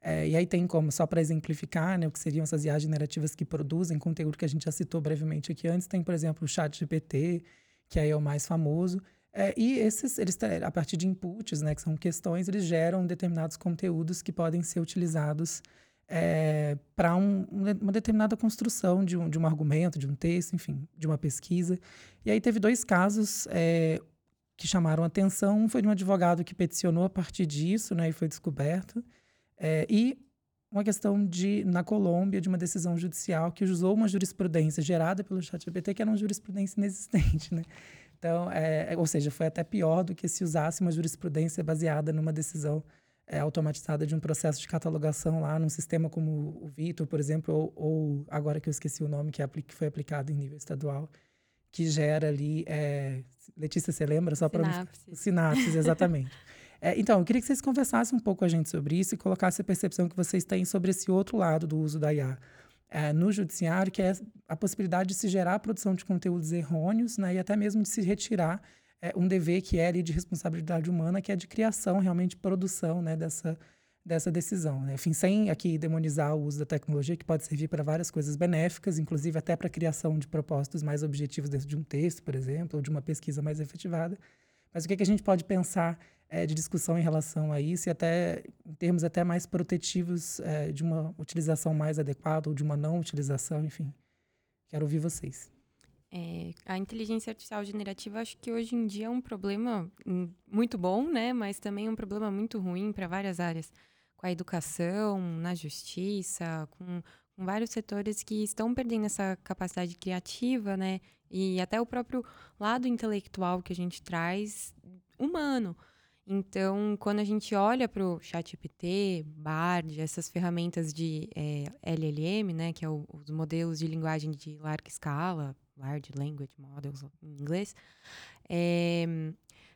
É, e aí tem como, só para exemplificar, né, o que seriam essas IA generativas que produzem conteúdo que a gente já citou brevemente aqui antes, tem, por exemplo, o chat GPT, que aí é o mais famoso, é, e esses, eles, a partir de inputs, né, que são questões, eles geram determinados conteúdos que podem ser utilizados é, para um, uma determinada construção de um, de um argumento, de um texto, enfim, de uma pesquisa. E aí teve dois casos é, que chamaram atenção. Um foi de um advogado que peticionou a partir disso, né, e foi descoberto. É, e uma questão de, na Colômbia, de uma decisão judicial que usou uma jurisprudência gerada pelo ChatGPT, que era uma jurisprudência inexistente, né? Então, é, é, ou seja, foi até pior do que se usasse uma jurisprudência baseada numa decisão é, automatizada de um processo de catalogação lá num sistema como o Vitor, por exemplo, ou, ou, agora que eu esqueci o nome, que, é, que foi aplicado em nível estadual, que gera ali. É, Letícia, você lembra? Só para Sinapses. Sinapses, exatamente. é, então, eu queria que vocês conversassem um pouco com a gente sobre isso e colocassem a percepção que vocês têm sobre esse outro lado do uso da IA. É, no judiciário, que é a possibilidade de se gerar a produção de conteúdos errôneos né, e até mesmo de se retirar é, um dever que é ali de responsabilidade humana, que é de criação, realmente produção né, dessa, dessa decisão. Né? Enfim, sem aqui demonizar o uso da tecnologia, que pode servir para várias coisas benéficas, inclusive até para a criação de propósitos mais objetivos dentro de um texto, por exemplo, ou de uma pesquisa mais efetivada. Mas o que, que a gente pode pensar é, de discussão em relação a isso e até em termos até mais protetivos é, de uma utilização mais adequada ou de uma não utilização, enfim. Quero ouvir vocês. É, a inteligência artificial generativa acho que hoje em dia é um problema muito bom, né? Mas também um problema muito ruim para várias áreas, com a educação, na justiça, com, com vários setores que estão perdendo essa capacidade criativa, né? E até o próprio lado intelectual que a gente traz humano. Então, quando a gente olha para o ChatGPT, Bard, essas ferramentas de é, eh, LLM, né, que é o, os modelos de linguagem de larga escala, Large Language Models em inglês, é,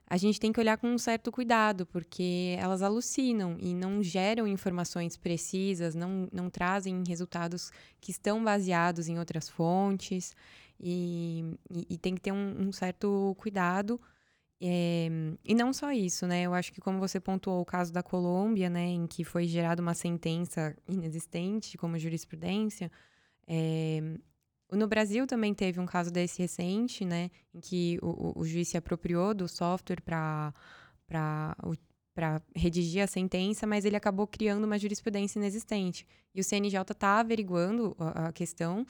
a gente tem que olhar com um certo cuidado, porque elas alucinam e não geram informações precisas, não, não trazem resultados que estão baseados em outras fontes, e, e, e tem que ter um, um certo cuidado é, e não só isso, né? Eu acho que como você pontuou o caso da Colômbia, né, em que foi gerada uma sentença inexistente como jurisprudência, é, no Brasil também teve um caso desse recente, né, em que o, o juiz se apropriou do software para para redigir a sentença, mas ele acabou criando uma jurisprudência inexistente. E o CNJ está averiguando a, a, questão.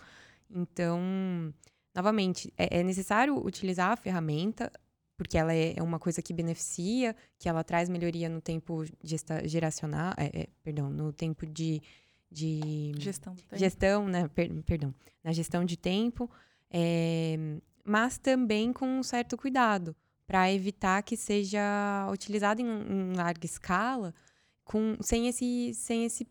Então, novamente, é, é necessário utilizar a ferramenta, porque ela é, é uma coisa que beneficia, que ela traz melhoria no tempo gesta, geracional, é, é, perdão, no tempo de, de gestão, tempo. gestão, né? Per, perdão, na gestão de tempo, é, mas também com um certo cuidado para evitar que seja utilizado em, em larga escala, com, sem esse, sem esse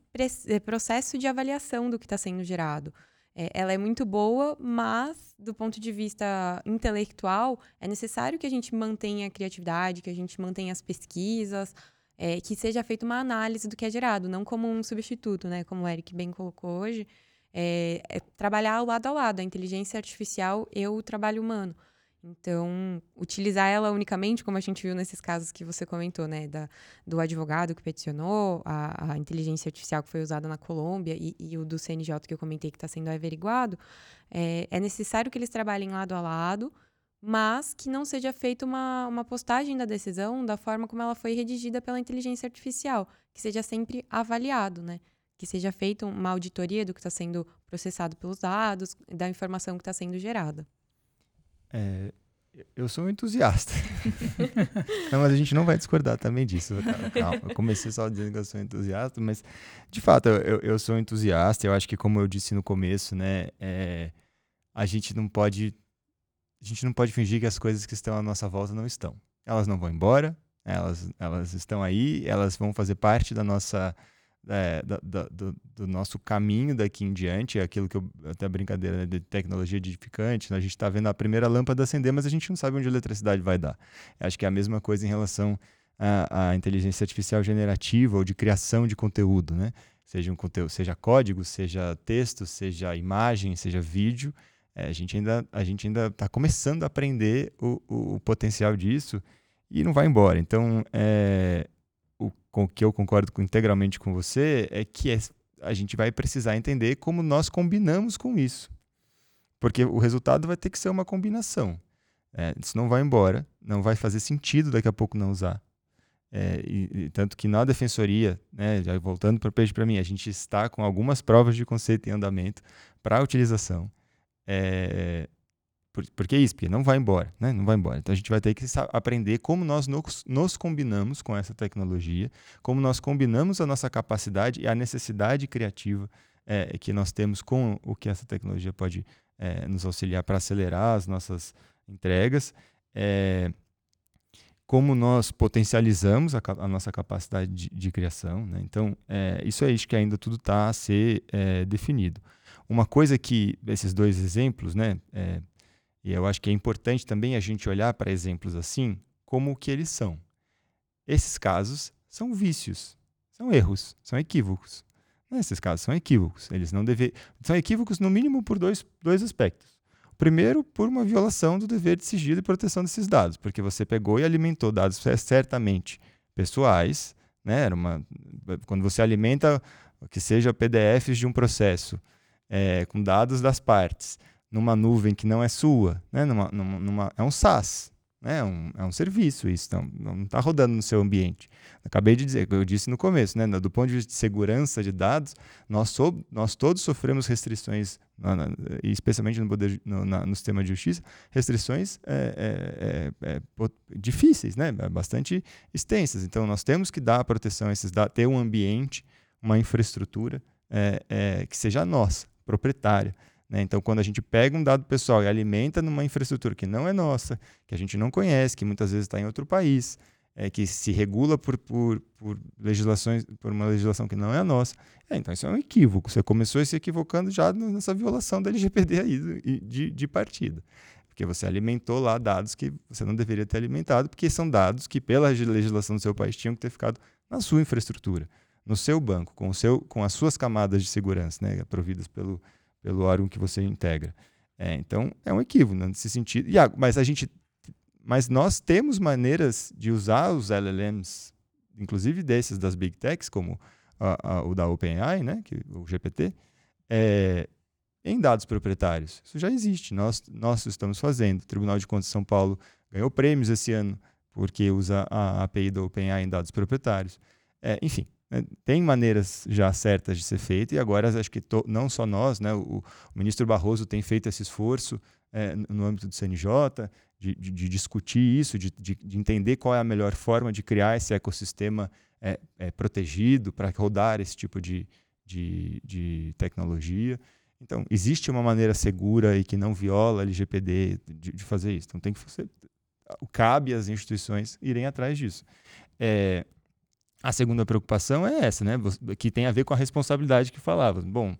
processo de avaliação do que está sendo gerado. É, ela é muito boa, mas do ponto de vista intelectual, é necessário que a gente mantenha a criatividade, que a gente mantenha as pesquisas, é, que seja feita uma análise do que é gerado, não como um substituto, né? Como o Eric bem colocou hoje, é, é trabalhar lado a lado, a inteligência artificial e o trabalho humano. Então, utilizar ela unicamente, como a gente viu nesses casos que você comentou, né? Da, do advogado que peticionou, a, a inteligência artificial que foi usada na Colômbia e, e o do CNJ que eu comentei que está sendo averiguado, é, é, necessário que eles trabalhem lado a lado, mas que não seja feita uma, uma postagem da decisão da forma como ela foi redigida pela inteligência artificial, que seja sempre avaliado, né? Que seja feita uma auditoria do que está sendo processado pelos dados, da informação que está sendo gerada. É, eu sou um entusiasta. não, mas a gente não vai discordar também disso. Calma, eu comecei só dizendo que eu sou entusiasta, mas de fato eu, eu sou entusiasta. Eu acho que, como eu disse no começo, né, é, a gente não pode a gente não pode fingir que as coisas que estão à nossa volta não estão. Elas não vão embora, elas, elas estão aí, elas vão fazer parte da nossa é, do, do, do, nosso caminho daqui em diante, é aquilo que eu até brincadeira né, de tecnologia edificante, né? a gente está vendo a primeira lâmpada acender, mas a gente não sabe onde a eletricidade vai dar. Acho que é a mesma coisa em relação à, à inteligência artificial generativa ou de criação de conteúdo, né? Seja um conteúdo, seja código, seja texto, seja imagem, seja vídeo, é, a gente ainda a gente ainda está começando a aprender o, o, o, potencial disso e não vai embora. Então, é, o com que eu concordo integralmente com você é que é, a gente vai precisar entender como nós combinamos com isso. Porque o resultado vai ter que ser uma combinação. É, isso não vai embora, não vai fazer sentido daqui a pouco não usar. É, e, e, tanto que na defensoria, né, já voltando para o peixe para mim, a gente está com algumas provas de conceito em andamento para utilização. É, por, por que isso? Porque não vai embora, né? Não vai embora. Então a gente vai ter que aprender como nós nos, nos combinamos com essa tecnologia, como nós combinamos a nossa capacidade e a necessidade criativa é, que nós temos com o que essa tecnologia pode é, nos auxiliar para acelerar as nossas entregas. É, como nós potencializamos a, a nossa capacidade de, de criação. Né? Então, é, isso é isso que ainda tudo está a ser é, definido. Uma coisa que, esses dois exemplos, né, é, e eu acho que é importante também a gente olhar para exemplos assim, como que eles são. Esses casos são vícios, são erros, são equívocos. Nesses casos são equívocos. Eles não devem. São equívocos, no mínimo, por dois, dois aspectos. Primeiro, por uma violação do dever de sigilo e proteção desses dados, porque você pegou e alimentou dados certamente pessoais, né? Era uma, quando você alimenta que seja PDFs de um processo é, com dados das partes numa nuvem que não é sua, né? numa, numa, numa é um SaaS, né? É um, é um serviço isso, então, não está rodando no seu ambiente. Acabei de dizer, eu disse no começo, né? do ponto de vista de segurança de dados, nós, so, nós todos sofremos restrições, na, na, especialmente no, poder, no, na, no, sistema de justiça, restrições é, é, é, é difíceis, né? bastante extensas. Então, nós temos que dar proteção a esses dados, ter um ambiente, uma infraestrutura é, é, que seja nossa, proprietária. Né? Então, quando a gente pega um dado pessoal e alimenta numa infraestrutura que não é nossa, que a gente não conhece, que muitas vezes está em outro país, é, que se regula por, por, por, legislações, por uma legislação que não é a nossa, é, então isso é um equívoco. Você começou se equivocando já nessa violação da LGPD aí de, de partida. Porque você alimentou lá dados que você não deveria ter alimentado, porque são dados que, pela legislação do seu país, tinham que ter ficado na sua infraestrutura, no seu banco, com, o seu, com as suas camadas de segurança, né, providas pelo, pelo órgão que você integra. É, então, é um equívoco né, nesse sentido. E, mas a gente, mas nós temos maneiras de usar os LLMs, inclusive desses das big techs, como a, a, o da OpenAI, né, que, o GPT, é, em dados proprietários. Isso já existe, nós, nós estamos fazendo. O Tribunal de Contas de São Paulo ganhou prêmios esse ano porque usa a API da OpenAI em dados proprietários. É, enfim, tem maneiras já certas de ser feito e agora acho que to, não só nós, né, o, o, ministro Barroso tem feito esse esforço é, no âmbito do CNJ de, de, de discutir isso, de, de, entender qual é a melhor forma de criar esse ecossistema é, é, protegido para rodar esse tipo de, tecnologia. Então, existe uma maneira segura e que não viola a LGPD de, de fazer isso. Então, tem que fazer, cabe às instituições irem atrás disso. É, a segunda preocupação é essa, né? Que tem a ver com a responsabilidade que falava. Bom,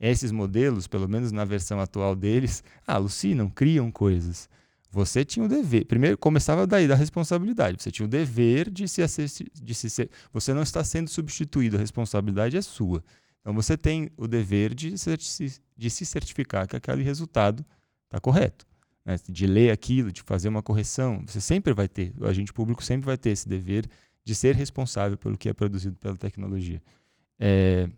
esses modelos, pelo menos na versão atual deles, alucinam, criam coisas. Você tinha o dever. Primeiro, começava daí da responsabilidade. Você tinha o dever de se, de se ser. Você não está sendo substituído, a responsabilidade é sua. Então você tem o dever de, de se certificar que aquele resultado está correto. Né? De ler aquilo, de fazer uma correção. Você sempre vai ter, o agente público sempre vai ter esse dever de ser responsável pelo que é produzido pela tecnologia. É,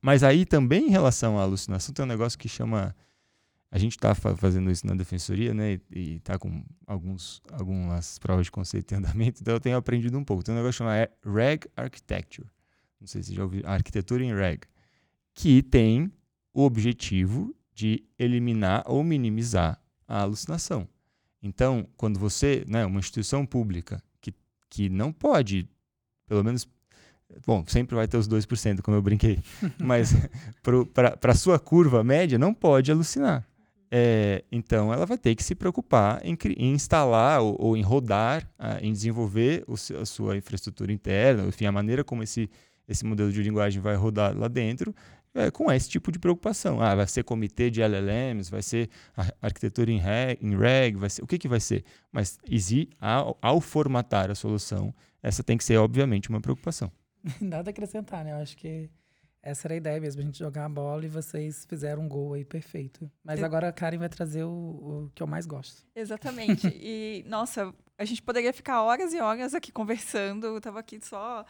mas aí também em relação à alucinação tem um negócio que chama a gente está fazendo isso na defensoria, né? E está com alguns, algumas provas de conceito em andamento, então eu tenho aprendido um pouco. Tem um negócio chamado Reg Architecture. Não sei se já ouviu, arquitetura em Reg, que tem o objetivo de eliminar ou minimizar a alucinação. Então, quando você, né, uma instituição pública, que não pode, pelo menos. Bom, sempre vai ter os 2%, como eu brinquei. Mas para a sua curva média, não pode alucinar. É, então, ela vai ter que se preocupar em, em instalar ou, ou, em rodar, uh, em desenvolver o, a sua infraestrutura interna, enfim, a maneira como esse, esse modelo de linguagem vai rodar lá dentro, é, com esse tipo de preocupação. Ah, vai ser comitê de LLMs, vai ser arquitetura em reg, em reg vai ser, o que, que vai ser? Mas ao, ao, formatar a solução, essa tem que ser, obviamente, uma preocupação. Nada a acrescentar, né? Eu acho que essa era a ideia mesmo, a gente jogar a bola e vocês fizeram um gol aí perfeito. Mas agora a Karen vai trazer o, o que eu mais gosto. Exatamente. e, nossa, a gente poderia ficar horas e horas aqui conversando. Eu tava aqui só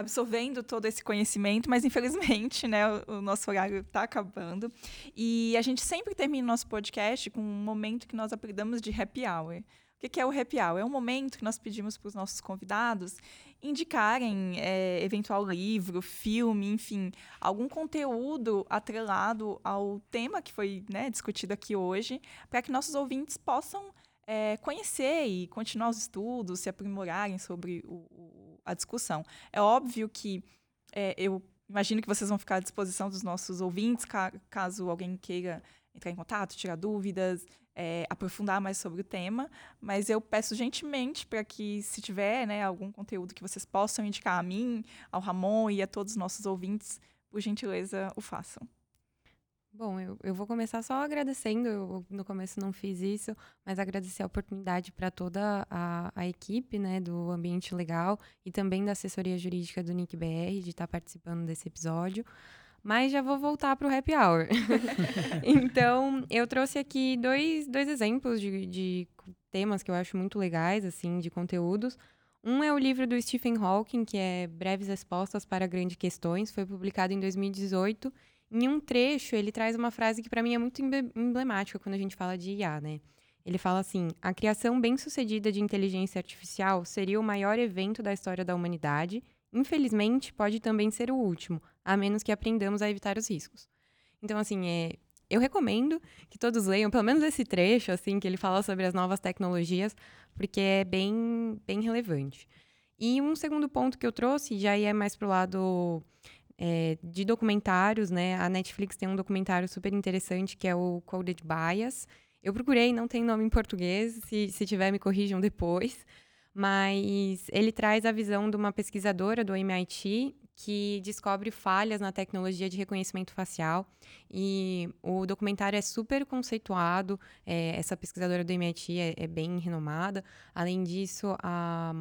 absorvendo todo esse conhecimento, mas infelizmente, né, o, nosso horário está acabando. E a gente sempre termina o nosso podcast com um momento que nós apelidamos de happy hour. O que é o happy hour? É um momento que nós pedimos para os nossos convidados indicarem é, eventual livro, filme, enfim, algum conteúdo atrelado ao tema que foi né, discutido aqui hoje, para que nossos ouvintes possam é, conhecer e continuar os estudos, se aprimorarem sobre o, o a discussão. É óbvio que é, eu imagino que vocês vão ficar à disposição dos nossos ouvintes, ca caso alguém queira entrar em contato, tirar dúvidas, é, aprofundar mais sobre o tema, mas eu peço gentilmente para que, se tiver né, algum conteúdo que vocês possam indicar a mim, ao Ramon e a todos os nossos ouvintes, por gentileza, o façam. Bom, eu, eu vou começar só agradecendo. Eu no começo não fiz isso, mas agradecer a oportunidade para toda a, a, equipe né, do Ambiente Legal e também da assessoria jurídica do Nick BR de estar tá participando desse episódio. Mas já vou voltar para o happy hour. então, eu trouxe aqui dois, dois exemplos de, de temas que eu acho muito legais, assim, de conteúdos. Um é o livro do Stephen Hawking, que é Breves Respostas para Grandes Questões, foi publicado em 2018 em um trecho, ele traz uma frase que para mim é muito emblemática quando a gente fala de IA, né? Ele fala assim: a criação bem-sucedida de inteligência artificial seria o maior evento da história da humanidade. Infelizmente, pode também ser o último, a menos que aprendamos a evitar os riscos. Então, assim, é, eu recomendo que todos leiam pelo menos esse trecho, assim, que ele fala sobre as novas tecnologias, porque é bem, bem relevante. E um segundo ponto que eu trouxe, já é mais pro lado é, de documentários, né? A Netflix tem um documentário super interessante que é o Coded Bias. Eu procurei, não tem nome em português, se, se tiver me corrijam depois. Mas ele traz a visão de uma pesquisadora do MIT que descobre falhas na tecnologia de reconhecimento facial. E o documentário é super conceituado, é, essa pesquisadora do MIT é, é, bem renomada. Além disso, a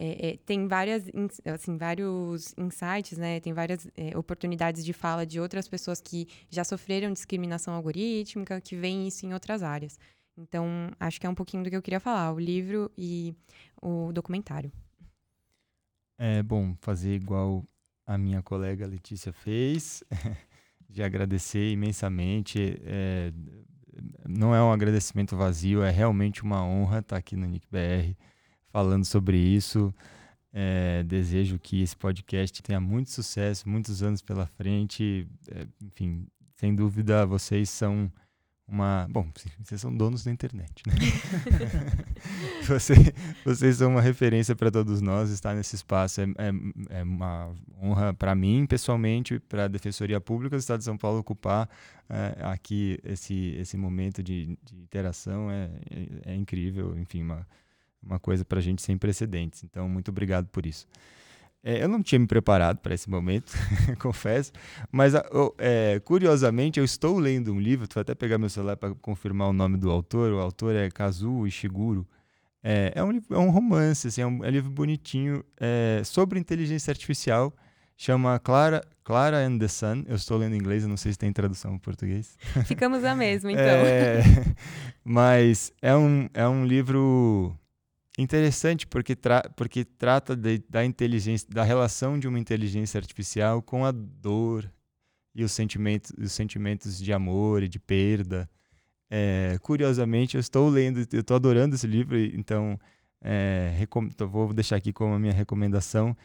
é, é, tem várias, assim, vários insights, né? Tem várias é, oportunidades de fala de outras pessoas que já sofreram discriminação algorítmica, que veem isso em outras áreas. Então, acho que é um pouquinho do que eu queria falar, o livro e o documentário. É bom fazer igual a minha colega Letícia fez, de agradecer imensamente. É, não é um agradecimento vazio, é realmente uma honra estar aqui no NICBR falando sobre isso. É, desejo que esse podcast tenha muito sucesso, muitos anos pela frente. É, enfim, sem dúvida, vocês são uma. Bom, vocês são donos da internet, né? Você, vocês são uma referência para todos nós. Estar nesse espaço é, é, é uma honra para mim, pessoalmente, para a Defensoria Pública do Estado de São Paulo ocupar é, aqui esse, esse momento de, de interação. É, é, é incrível, enfim, uma uma coisa para a gente sem precedentes. Então, muito obrigado por isso. É, eu não tinha me preparado para esse momento, confesso, mas é, curiosamente eu estou lendo um livro, vou até pegar meu celular para confirmar o nome do autor, o autor é Kazuo Ishiguro. É, é, um, é um romance, assim, é, um, é um livro bonitinho é, sobre inteligência artificial, chama Clara, Clara and the Sun. Eu estou lendo em inglês, eu não sei se tem tradução em português. Ficamos a mesma, então. É, mas é um, é um livro Interessante porque, tra porque trata de, da inteligência, da relação de uma inteligência artificial com a dor e os sentimentos, os sentimentos de amor e de perda. É, curiosamente, eu estou lendo, eu estou adorando esse livro, então é, vou deixar aqui como a minha recomendação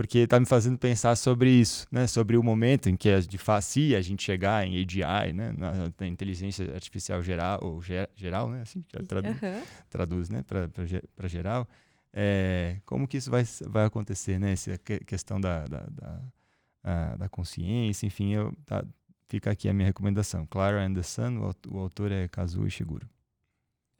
porque está me fazendo pensar sobre isso, né? Sobre o momento em que a gente se a gente chegar em AGI, né? Na, na inteligência artificial geral ou ger, geral, né? Assim traduz, uhum. traduz né? Para geral, é, como que isso vai, vai acontecer, né? Essa questão da, da, da, a, da consciência, enfim, eu, tá, fica aqui a minha recomendação. Clara and the Sun, o, o autor é Kazuo Ishiguro.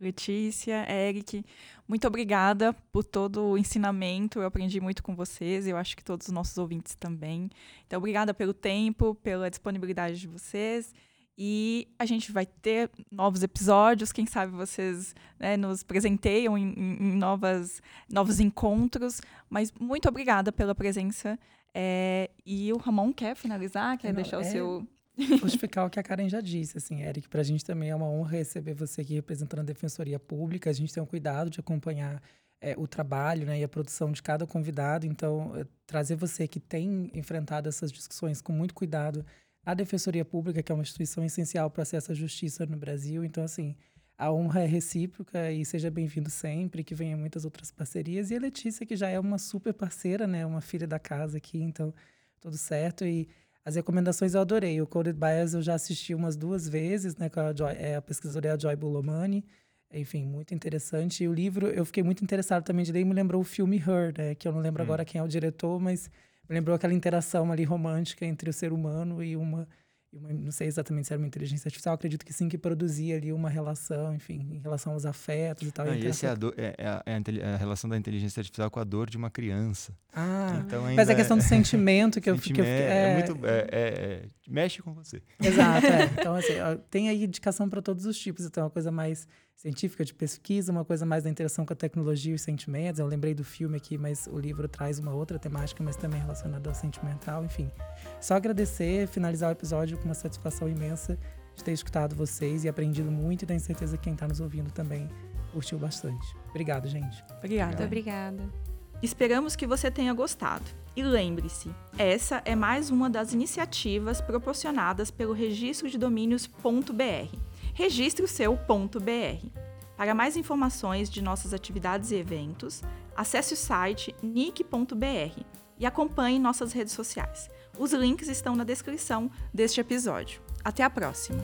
Letícia, Eric, muito obrigada por todo o ensinamento. Eu aprendi muito com vocês, eu acho que todos os nossos ouvintes também. Então, obrigada pelo tempo, pela disponibilidade de vocês. E a gente vai ter novos episódios, quem sabe vocês né, nos presenteiam em, em, novas, novos encontros. Mas muito obrigada pela presença. É, e o Ramon quer finalizar? Quer é, não, deixar é... o seu justificar o que a Karen já disse, assim, Eric, para a gente também é uma honra receber você aqui representando a Defensoria Pública. A gente tem um cuidado de acompanhar é, o trabalho né, e a produção de cada convidado. Então, é, trazer você que tem enfrentado essas discussões com muito cuidado a Defensoria Pública, que é uma instituição essencial para acesso à justiça no Brasil. Então, assim, a honra é recíproca e seja bem-vindo sempre, que venha muitas outras parcerias. E a Letícia, que já é uma super parceira, né, uma filha da casa aqui, então tudo certo. E as recomendações eu adorei. O Coded Bias eu já assisti umas duas vezes, né? Com a, Joy, é, a pesquisadora é a Joy Bulomani. Enfim, muito interessante. E o livro, eu fiquei muito interessado também de ler, me lembrou o filme Her, né? Que eu não lembro hum. agora quem é o diretor, mas me lembrou aquela interação ali romântica entre o ser humano e uma uma, não sei exatamente se era uma inteligência artificial, acredito que sim, que produzia ali uma relação, enfim, em relação aos afetos e tal. Não, e esse é a, do, é, é a, é a, relação da inteligência artificial com a dor de uma criança. Ah, então mas a questão do sentimento que eu fiquei. É, é, muito. É, é, mexe com você. Exato, é. Então, assim, tem aí indicação para todos os tipos. Então, uma coisa mais científica de pesquisa, uma coisa mais da interação com a tecnologia e os sentimentos. Eu lembrei do filme aqui, mas o livro traz uma outra temática, mas também relacionada ao sentimental, enfim. Só agradecer, finalizar o episódio com uma satisfação imensa de ter escutado vocês e aprendido muito e tenho certeza que quem está nos ouvindo também curtiu bastante. Obrigado, gente. Obrigada. Muito obrigada. Esperamos que você tenha gostado. E lembre-se, essa é mais uma das iniciativas proporcionadas pelo registro de domínios.br. Registre o seu .br. Para mais informações de nossas atividades e eventos, acesse o site nick.br e acompanhe nossas redes sociais. Os links estão na descrição deste episódio. Até a próxima!